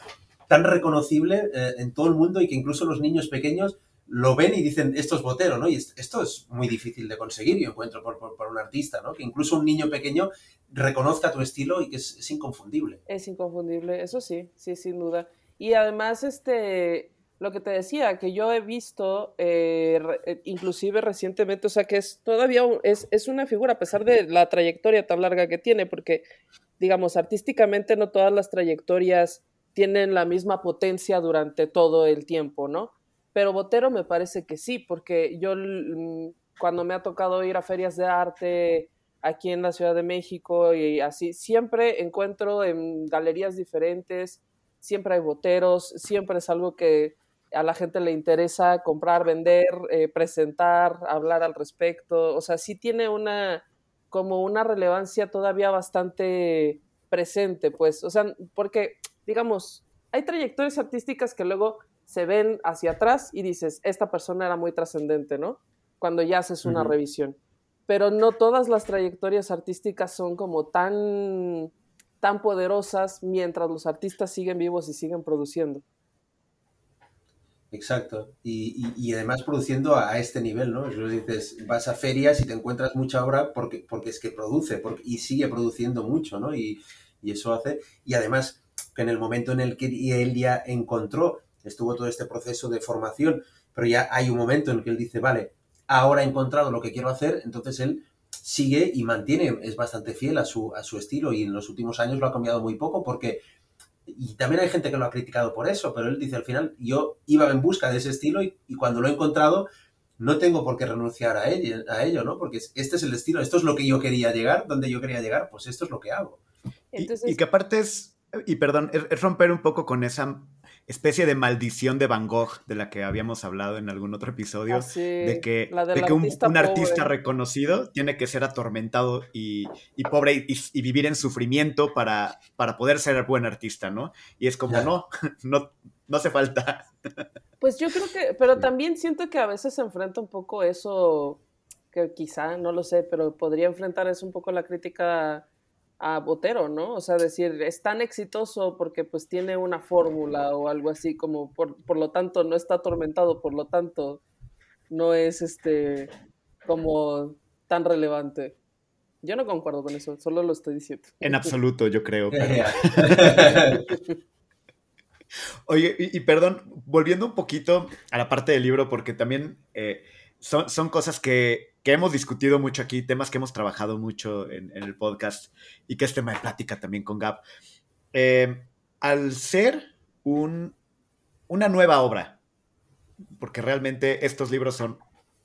tan reconocible eh, en todo el mundo y que incluso los niños pequeños lo ven y dicen, esto es botero, ¿no? Y esto es muy difícil de conseguir, yo encuentro, por, por, un artista, ¿no? Que incluso un niño pequeño reconozca tu estilo y que es, inconfundible. Es inconfundible, eso sí, sí, sin duda. Y además, este, lo que te decía, que yo he visto, eh, eh, inclusive recientemente, o sea, que es todavía es, es, una figura, a pesar de la trayectoria tan larga que tiene, porque, digamos, artísticamente no todas las trayectorias tienen la misma potencia durante todo el tiempo, ¿no? Pero Botero me parece que sí, porque yo mm, cuando me ha tocado ir a ferias de arte aquí en la Ciudad de México y así, siempre encuentro en galerías diferentes, siempre hay boteros, siempre es algo que a la gente le interesa comprar, vender, eh, presentar, hablar al respecto. O sea, sí tiene una como una relevancia todavía bastante presente, pues. O sea, porque, digamos, hay trayectorias artísticas que luego se ven hacia atrás y dices, esta persona era muy trascendente, ¿no? Cuando ya haces una revisión. Pero no todas las trayectorias artísticas son como tan, tan poderosas mientras los artistas siguen vivos y siguen produciendo. Exacto. Y, y, además produciendo a, este nivel, ¿no? dices, vas a ferias y te encuentras mucha obra porque, porque es que produce porque, y sigue produciendo mucho, ¿no? Y, y, eso hace. Y además, que en el momento en el que él ya encontró, estuvo todo este proceso de formación, pero ya hay un momento en el que él dice, vale, ahora he encontrado lo que quiero hacer, entonces él sigue y mantiene, es bastante fiel a su, a su estilo y en los últimos años lo ha cambiado muy poco porque y también hay gente que lo ha criticado por eso, pero él dice al final, yo iba en busca de ese estilo y, cuando lo he encontrado, no tengo por qué renunciar a ello, a ello, ¿no? Porque este es el estilo, esto es lo que yo quería llegar, donde yo quería llegar, pues esto es lo que hago. y, que aparte es, y perdón, es romper un poco con esa especie de maldición de Van Gogh de la que habíamos hablado en algún otro episodio, ah, de que, un, artista reconocido tiene que ser atormentado y, pobre y, vivir en sufrimiento para, para poder ser buen artista, ¿no? Y es como, no, no, no hace falta. Pues yo creo que, pero también siento que a veces se enfrenta un poco eso que quizá, no lo sé, pero podría enfrentar es un poco la crítica a Botero, ¿no? O sea, decir, es tan exitoso porque pues tiene una fórmula o algo así, como por, por lo tanto no está atormentado, por lo tanto no es este como tan relevante. Yo no concuerdo con eso, solo lo estoy diciendo. En absoluto, yo creo. Oye, y, perdón, volviendo un poquito a la parte del libro, porque también eh, son, son, cosas que, que, hemos discutido mucho aquí, temas que hemos trabajado mucho en, el podcast y que es tema de plática también con Gab. Eh, al ser un, una nueva obra, porque realmente estos libros son,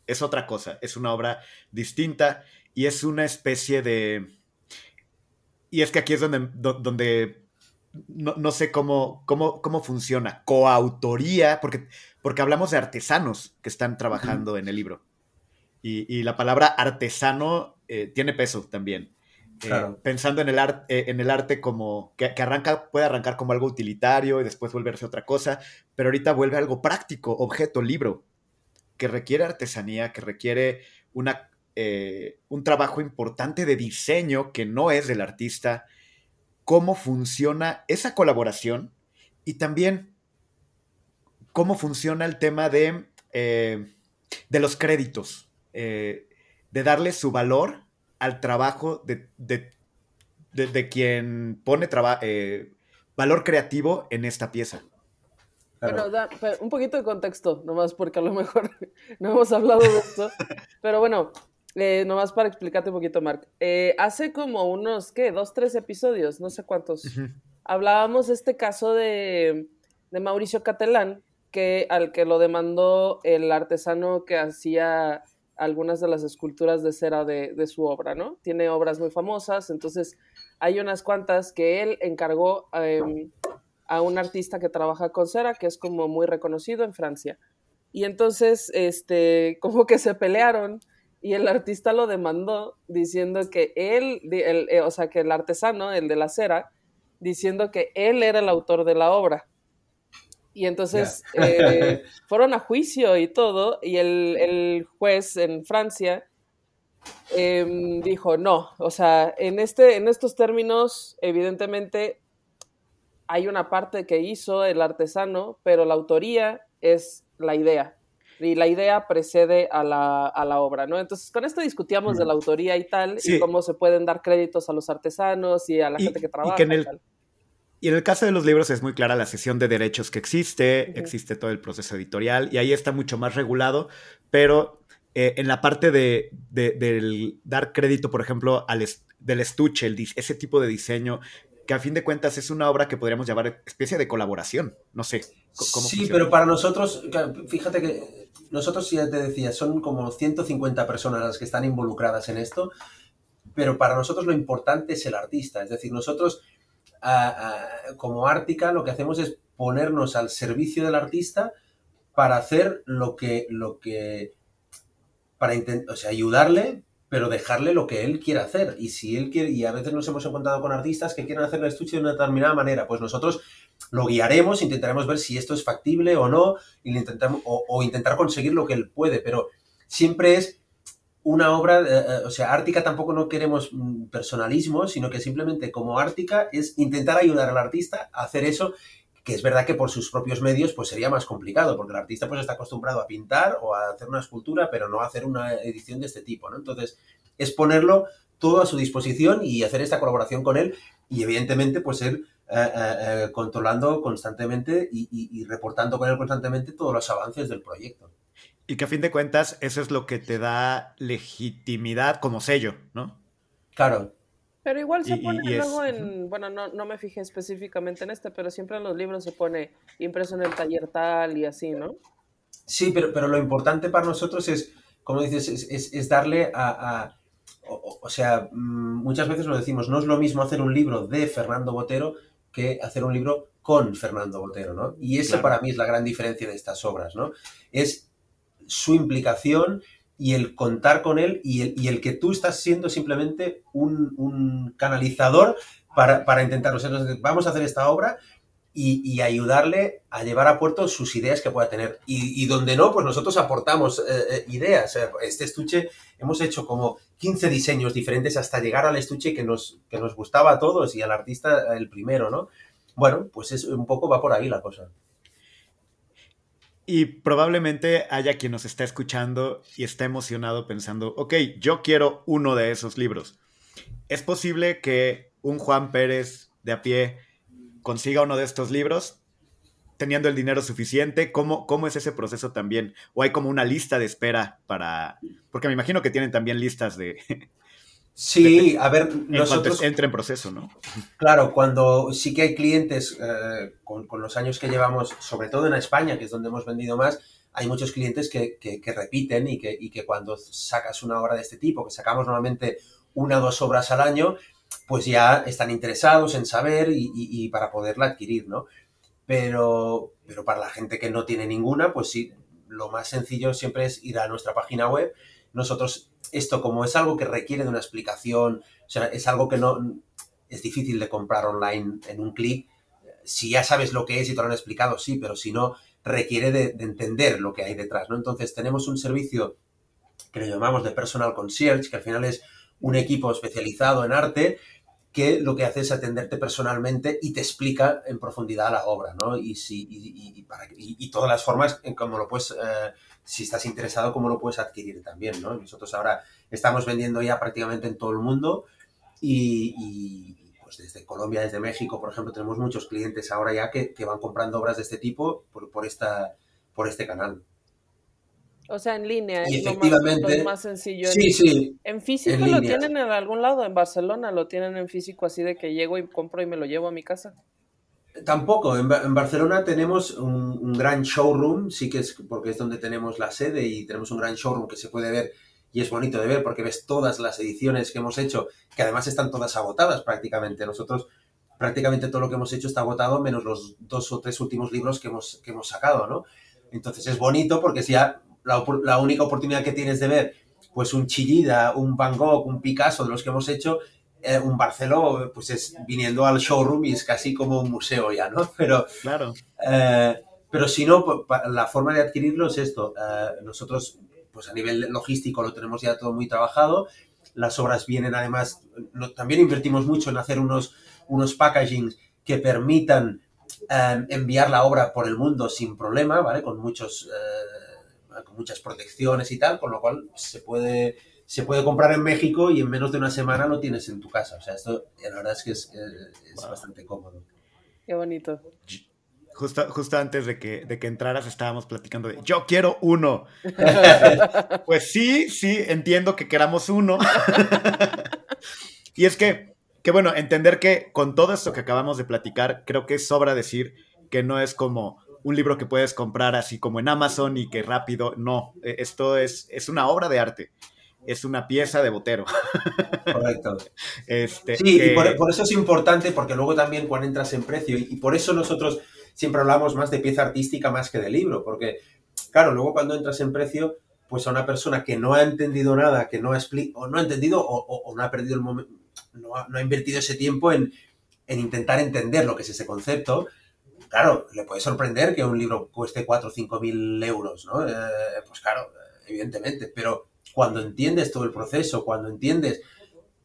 es otra cosa, es una obra distinta y es una especie de... Y es que aquí es donde, donde no, sé cómo, cómo, cómo, funciona. Coautoría, porque, porque hablamos de artesanos que están trabajando en el libro. Y, la palabra artesano eh, tiene peso también. Eh, pensando en el, eh, en el arte como que, que, arranca, puede arrancar como algo utilitario y después volverse otra cosa, pero ahorita vuelve algo práctico, objeto, libro, que requiere artesanía, que requiere una, un trabajo importante de diseño que no es del artista, cómo funciona esa colaboración y también cómo funciona el tema de, eh, de los créditos, eh, de darle su valor al trabajo de, de, quien pone eh, valor creativo en esta pieza. Bueno, un poquito de contexto, nomás porque a lo mejor no hemos hablado de esto. Pero bueno, eh, nomás para explicarte un poquito, Mark. Eh, hace como unos, ¿qué? Dos, tres episodios, no sé cuántos. Hablábamos de este caso de, de, Mauricio Catelán, que, al que lo demandó el artesano que hacía algunas de las esculturas de cera de, de su obra, ¿no? Tiene obras muy famosas, entonces hay unas cuantas que él encargó em, a un artista que trabaja con cera, que es como muy reconocido en Francia. Y entonces, este, como que se pelearon y el artista lo demandó diciendo que él, el, eh, o sea, que el artesano, el de la cera, diciendo que él era el autor de la obra. Y entonces eh, fueron a juicio y todo, y el, juez en Francia em, dijo, no, o sea, en, este, en estos términos, evidentemente, hay una parte que hizo el artesano, pero la autoría es la idea y la idea precede a la, a la, obra, ¿no? Entonces, con esto discutíamos de la autoría y tal, y cómo se pueden dar créditos a los artesanos y a la gente que trabaja. Y, en el, y, en el, caso de los libros es muy clara la sesión de derechos que existe, existe todo el proceso editorial, y ahí está mucho más regulado, pero eh, en la parte de, de, dar crédito, por ejemplo, al del estuche, el, ese tipo de diseño, que a fin de cuentas es una obra que podríamos llamar especie de colaboración, no sé. ¿cómo sí, pero para nosotros, fíjate que nosotros ya te decía, son como 150 personas las que están involucradas en esto, pero para nosotros lo importante es el artista, es decir, nosotros como Ártica lo que hacemos es ponernos al servicio del artista para hacer lo que, lo que, para o sea, ayudarle, pero dejarle lo que él quiera hacer. Y si él quiere, y a veces nos hemos encontrado con artistas que quieren hacer el estuche de una determinada manera, pues nosotros lo guiaremos, intentaremos ver si esto es factible o no, y intentamos, o, intentar conseguir lo que él puede, pero siempre es una obra, eh, eh, o sea, Ártica tampoco no queremos mm, personalismo, sino que simplemente como Ártica es intentar ayudar al artista a hacer eso que es verdad que por sus propios medios pues sería más complicado, porque el artista pues está acostumbrado a pintar o a hacer una escultura, pero no a hacer una edición de este tipo, ¿no? Entonces, es ponerlo todo a su disposición y hacer esta colaboración con él y evidentemente pues él eh, eh, eh, controlando constantemente y, reportando con él constantemente todos los avances del proyecto. Y que a fin de cuentas eso es lo que te da legitimidad como sello, ¿no? Claro. Pero igual se pone luego en, bueno, no, no, me fijé específicamente en este, pero siempre en los libros se pone impreso en el taller tal y así, ¿no? Sí, pero, pero lo importante para nosotros es, como dices, es, darle a, o, sea, mm, muchas veces lo decimos, no es lo mismo hacer un libro de Fernando Botero que hacer un libro con Fernando Botero, ¿no? Y esa para mí es la gran diferencia de estas obras, ¿no? Es su implicación y el contar con él y el, y el que tú estás siendo simplemente un, canalizador para, para intentarlo. vamos a hacer esta obra y, ayudarle a llevar a puerto sus ideas que pueda tener. Y, donde no, pues nosotros aportamos eh, eh, ideas. Este estuche hemos hecho como 15 diseños diferentes hasta llegar al estuche que nos, que nos gustaba a todos y al artista el primero, ¿no? Bueno, pues es un poco va por ahí la cosa. Y probablemente haya quien nos está escuchando y está emocionado pensando, ok, yo quiero uno de esos libros. Es posible que un Juan Pérez de a pie consiga uno de estos libros teniendo el dinero suficiente? ¿Cómo, ¿Cómo es ese proceso también? ¿O hay como una lista de espera para...? Porque me imagino que tienen también listas de... Sí, a ver, nosotros... Entra en proceso, ¿no? Claro, cuando sí que hay clientes, eh, con, los años que llevamos, sobre todo en España, que es donde hemos vendido más, hay muchos clientes que, repiten y que, y que cuando sacas una obra de este tipo, que sacamos normalmente una o dos obras al año, pues ya están interesados en saber y, para poderla adquirir, ¿no? Pero, pero para la gente que no tiene ninguna, pues sí, lo más sencillo siempre es ir a nuestra página web. Nosotros, esto como es algo que requiere de una explicación, o sea, es algo que no es difícil de comprar online en un clic. Si ya sabes lo que es y te lo han explicado, sí, pero si no, requiere de, de entender lo que hay detrás, ¿no? Entonces tenemos un servicio que le llamamos de personal concierge, que al final es un equipo especializado en arte que lo que hace es atenderte personalmente y te explica en profundidad la obra, ¿no? Y, si, y, para, y todas las formas en cómo lo puedes, eh, si estás interesado, cómo lo puedes adquirir también, ¿no? Nosotros ahora estamos vendiendo ya prácticamente en todo el mundo y, pues desde Colombia, desde México, por ejemplo, tenemos muchos clientes ahora ya que, que van comprando obras de este tipo por, por, esta, por este canal. O sea, en línea, es efectivamente, lo más, sencillo. Sí, sí. ¿En físico lo tienen en algún lado? ¿En Barcelona lo tienen en físico así de que llego y compro y me lo llevo a mi casa? Tampoco, en, Barcelona tenemos un, gran showroom, sí que es porque es donde tenemos la sede y tenemos un gran showroom que se puede ver y es bonito de ver porque ves todas las ediciones que hemos hecho, que además están todas agotadas prácticamente. Nosotros prácticamente todo lo que hemos hecho está agotado, menos los dos o tres últimos libros que hemos, que hemos sacado, ¿no? Entonces es bonito porque si ya la, única oportunidad que tienes de ver pues un Chillida, un Van Gogh, un Picasso de los que hemos hecho, eh, un Barceló, pues es viniendo al showroom y es casi como un museo ya, ¿no? Pero, claro. Eh, pero si no, pues, la forma de adquirirlo es esto. Eh, nosotros, pues a nivel logístico lo tenemos ya todo muy trabajado. Las obras vienen además, también invertimos mucho en hacer unos, unos packagings que permitan enviar la obra por el mundo sin problema, ¿vale? Con muchos con muchas protecciones y tal, con lo cual se puede, se puede comprar en México y en menos de una semana lo tienes en tu casa. O sea, esto la verdad es que es, bastante cómodo. Qué bonito. Justo, justo antes de que, de que entraras estábamos platicando de yo quiero uno. pues sí, sí, entiendo que queramos uno. y es que, que bueno, entender que con todo esto que acabamos de platicar, creo que sobra decir que no es como un libro que puedes comprar así como en Amazon y que rápido. No, e, esto es, es una obra de arte. Es una pieza de botero. Correcto. Este, sí, y por, eso es importante, porque luego también cuando entras en precio, y, por eso nosotros siempre hablamos más de pieza artística más que de libro, porque, claro, luego cuando entras en precio, pues a una persona que no ha entendido nada, que no ha, o no ha entendido o, no ha perdido el momento, no ha, invertido ese tiempo en, en intentar entender lo que es ese concepto, claro, le puede sorprender que un libro cueste 4 o 5 mil euros, ¿no? Eh, pues claro, evidentemente, pero cuando entiendes todo el proceso, cuando entiendes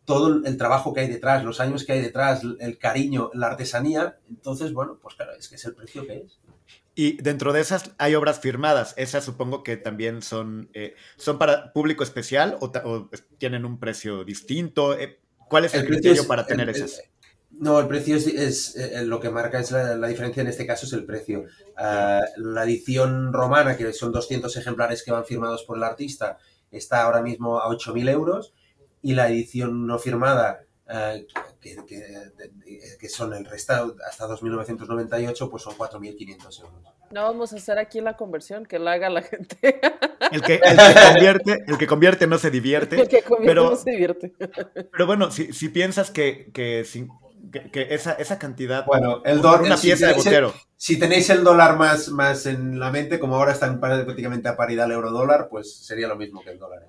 todo el trabajo que hay detrás, los años que hay detrás, el cariño, la artesanía, entonces, bueno, pues claro, es que es el precio que es. Y dentro de esas hay obras firmadas. Esas supongo que también son, eh, son para público especial o, tienen un precio distinto. Eh, ¿Cuál es el, criterio para tener esas? No, el precio es, eh, lo que marca es la, diferencia en este caso es el precio. Ah, la edición romana, que son 200 ejemplares que van firmados por el artista, está ahora mismo a 8.000 euros y la edición no firmada, ah, que, son el resto hasta 2.998, pues son 4.500 euros. No vamos a hacer aquí la conversión, que la haga la gente. El que, convierte, el que convierte no se divierte. El que convierte pero, no se divierte. Pero bueno, si, si piensas que, que que, esa, esa, cantidad. Bueno, el dólar. Una pieza de botero. si tenéis el dólar más, más en la mente, como ahora están prácticamente a paridad el euro dólar, pues sería lo mismo que el dólar,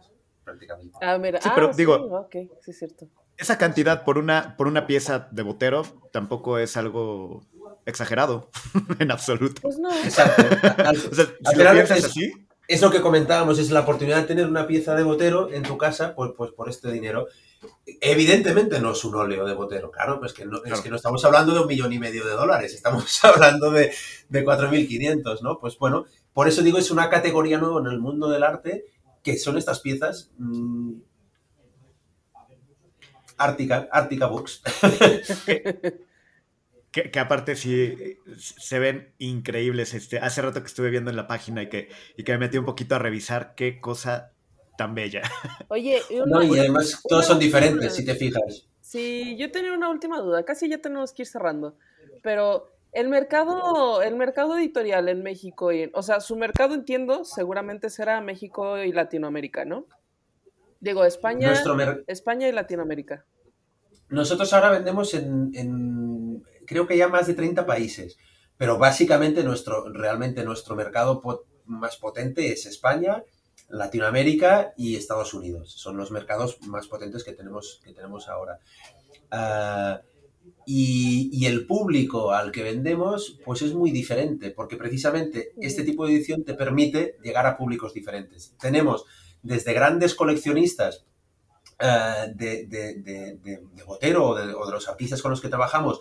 prácticamente. Ah, mira. Sí, pero ah, digo. sí, cierto. Esa cantidad por una, por una pieza de botero tampoco es algo exagerado en absoluto. Pues no. Exacto. Al- O sea, Al si lo final piensas es- así, es lo que comentábamos, es la oportunidad de tener una pieza de Botero en tu casa, pues, pues por este dinero. Evidentemente no es un óleo de Botero, claro, pues que no, es que no estamos hablando de un millón y medio de dólares, estamos hablando de, de 4.500, ¿no? Pues bueno, por eso digo, es una categoría nueva en el mundo del arte, que son estas piezas mm, Ártica, Ártica Books. que, que aparte sí se ven increíbles. Este, hace rato que estuve viendo en la página y que, y que me metí un poquito a revisar qué cosa tan bella. Oye, una- No, y además todos son una- diferentes, si te fijas. Sí, yo tenía una última duda, casi ya tenemos que ir cerrando, pero el mercado, el mercado editorial en México, y, o sea, su mercado entiendo, seguramente será México y Latinoamérica, ¿no? Digo, España, España y Latinoamérica. Nosotros ahora vendemos en, en, creo que ya más de 30 países, pero básicamente nuestro, realmente nuestro mercado po- más potente es España, Latinoamérica y Estados Unidos. Son los mercados más potentes que tenemos, que tenemos ahora. Ah, y, y el público al que vendemos, pues es muy diferente, porque precisamente este tipo de edición te permite llegar a públicos diferentes. Tenemos desde grandes coleccionistas eh, de, de, de- de- de Botero o de, o de los artistas con los que trabajamos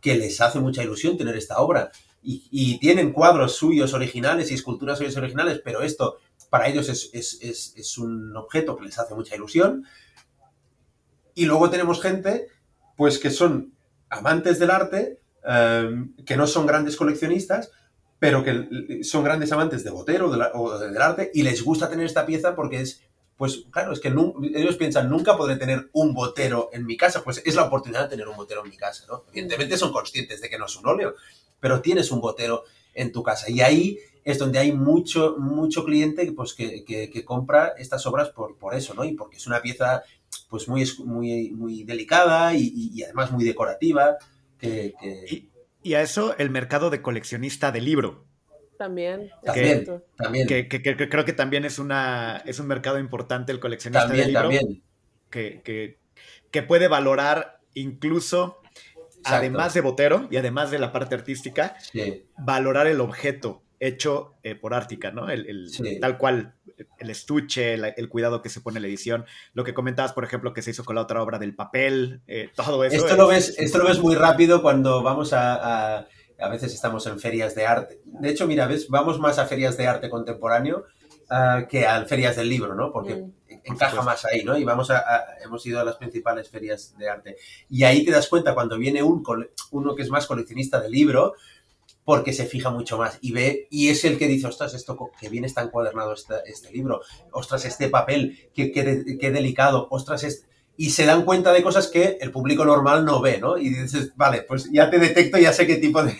que les hace mucha ilusión tener esta obra y, y tienen cuadros suyos originales y esculturas suyas originales, pero esto para ellos es, es- es- es un objeto que les hace mucha ilusión. Y luego tenemos gente pues que son amantes del arte, eh, que no son grandes coleccionistas, pero que son grandes amantes de Botero o del arte y les gusta tener esta pieza porque es, pues claro, es que ellos piensan, nunca podré tener un Botero en mi casa, pues es la oportunidad de tener un Botero en mi casa, ¿no? Evidentemente son conscientes de que no es un óleo, pero tienes un Botero en tu casa y ahí es donde hay mucho, mucho cliente pues, que, que- que compra estas obras por, por eso, ¿no? Y porque es una pieza pues muy, muy, muy delicada y, y- y además muy decorativa. Que, que- Y, y a eso el mercado de coleccionista de libro, También. También. también, que, que- que- que creo que también es, una, es un mercado importante el coleccionista de libro, también. Que, que- que puede valorar incluso, Exacto. además de Botero y además de la parte artística, Sí, valorar el objeto hecho eh, por Ártica, ¿no? El, el- Sí. Tal cual, el estuche, el, el cuidado que se pone en la edición, lo que comentabas, por ejemplo, que se hizo con la otra obra del papel, eh, todo eso. Esto es- lo, ves, esto lo ves muy rápido cuando vamos a, a... a veces estamos en ferias de arte. De hecho, mira, ves, vamos más a ferias de arte contemporáneo ah, que a ferias del libro, ¿no? Porque Mm. encaja más ahí, ¿no? Y vamos a, a- hemos ido a las principales ferias de arte. Y ahí te das cuenta cuando viene un cole- uno que es más coleccionista de libro, porque se fija mucho más y ve, y es el que dice, ostras, esto que bien está encuadernado este, este libro, ostras, este papel, qué, qué qué delicado, ostras, este... Y se dan cuenta de cosas que el público normal no ve, ¿no? Y dices, vale, pues ya te detecto, ya sé qué tipo de,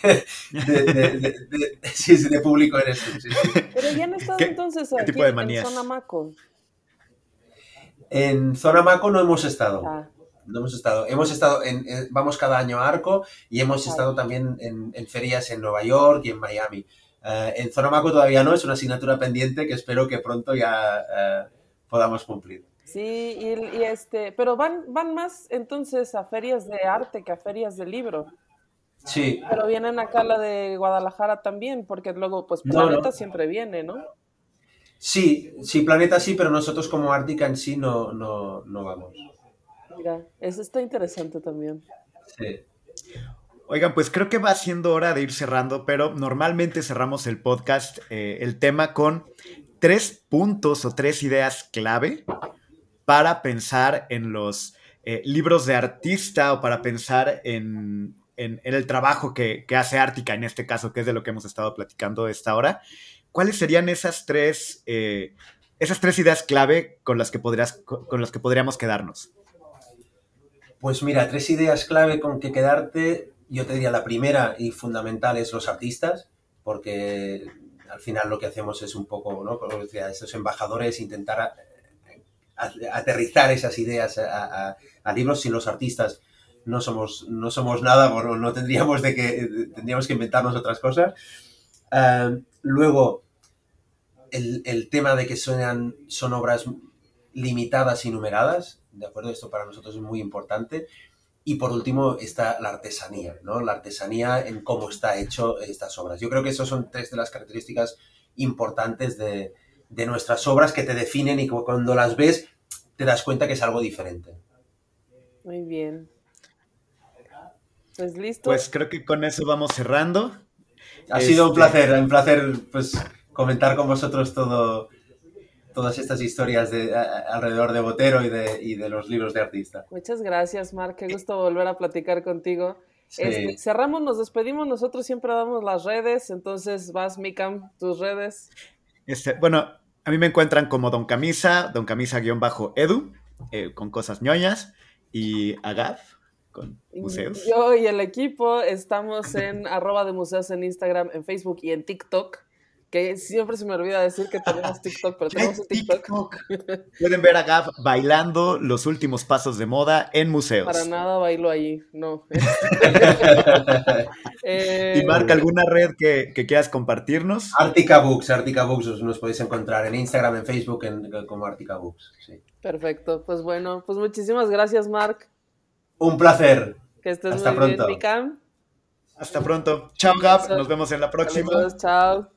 de, de- de- de- sí, sí, de público eres tú. sí, sí. Pero ya han estado ¿Qué- entonces qué aquí tipo de en manías? Zona Maco. En Zona Maco no hemos estado. Ah, No hemos estado. Hemos estado en, en- vamos cada año a Arco y hemos estado también en, en ferias en Nueva York y en Miami. Eh, en Zona Maco todavía no, es una asignatura pendiente que espero que pronto ya eh, podamos cumplir. sí, y, y este, pero van, van más entonces a ferias de arte que a ferias de libro. Sí, Pero vienen acá a la de Guadalajara también, porque luego, pues, No, Planeta no. siempre viene, ¿no? sí, sí, Planeta sí, pero nosotros como Ártica en sí no, no, no vamos. Eso está interesante también. Sí. Oigan, pues creo que va siendo hora de ir cerrando, pero normalmente cerramos el podcast, eh, el tema con tres puntos o tres ideas clave para pensar en los eh, libros de artista o para pensar en, el trabajo que, que hace Ártica, en este caso, que es de lo que hemos estado platicando esta hora. ¿Cuáles serían esas tres, eh, esas tres ideas clave con las, que podrías, con las que podríamos quedarnos? Pues mira, tres ideas clave con que quedarte. Yo te diría la primera y fundamental es los artistas, porque al final lo que hacemos es un poco, ¿no? Como estos embajadores, intentar a- aterrizar esas ideas a, libros. Sin los artistas no somos, no somos nada, no tendríamos, de que, tendríamos que inventarnos otras cosas. Ah, luego, el, tema de que son obras limitadas y numeradas, ¿de acuerdo? Esto para nosotros es muy importante. Y por último está la artesanía, ¿no? La artesanía en cómo está hecho estas obras. Yo creo que esas son tres de las características importantes de, de nuestras obras que te definen y cuando las ves te das cuenta que es algo diferente. Muy bien. Pues listo. Pues creo que con eso vamos cerrando. Ha sido un este placer, un placer pues comentar con vosotros todo, todas estas historias de, alrededor de Botero y de, y de, los libros de artista. Muchas gracias, Marc. Qué gusto volver a platicar contigo. Este, cerramos, nos despedimos. Nosotros siempre damos las redes. Entonces, vas, Mikam, tus redes. Este, bueno, a mí me encuentran como Don Camisa, Don Camisa-Edu, eh, con cosas ñoñas, y Agaf, con museos. Yo y el equipo estamos en arroba de museos en Instagram, en Facebook y en TikTok que siempre se me olvida decir que tenemos TikTok, pero tenemos TikTok. Pueden ver a Gab bailando los últimos pasos de moda en museos. Para nada bailo ahí, no. ¿Y marca alguna red que, quieras compartirnos? Artica Books, Artica Books, nos podéis encontrar en Instagram, en Facebook como Artica Books. Perfecto, pues bueno, pues muchísimas gracias, Marc. Un placer. Que estés Hasta muy pronto. bien, Hasta pronto. Chao, Gab. Nos vemos en la próxima. chao.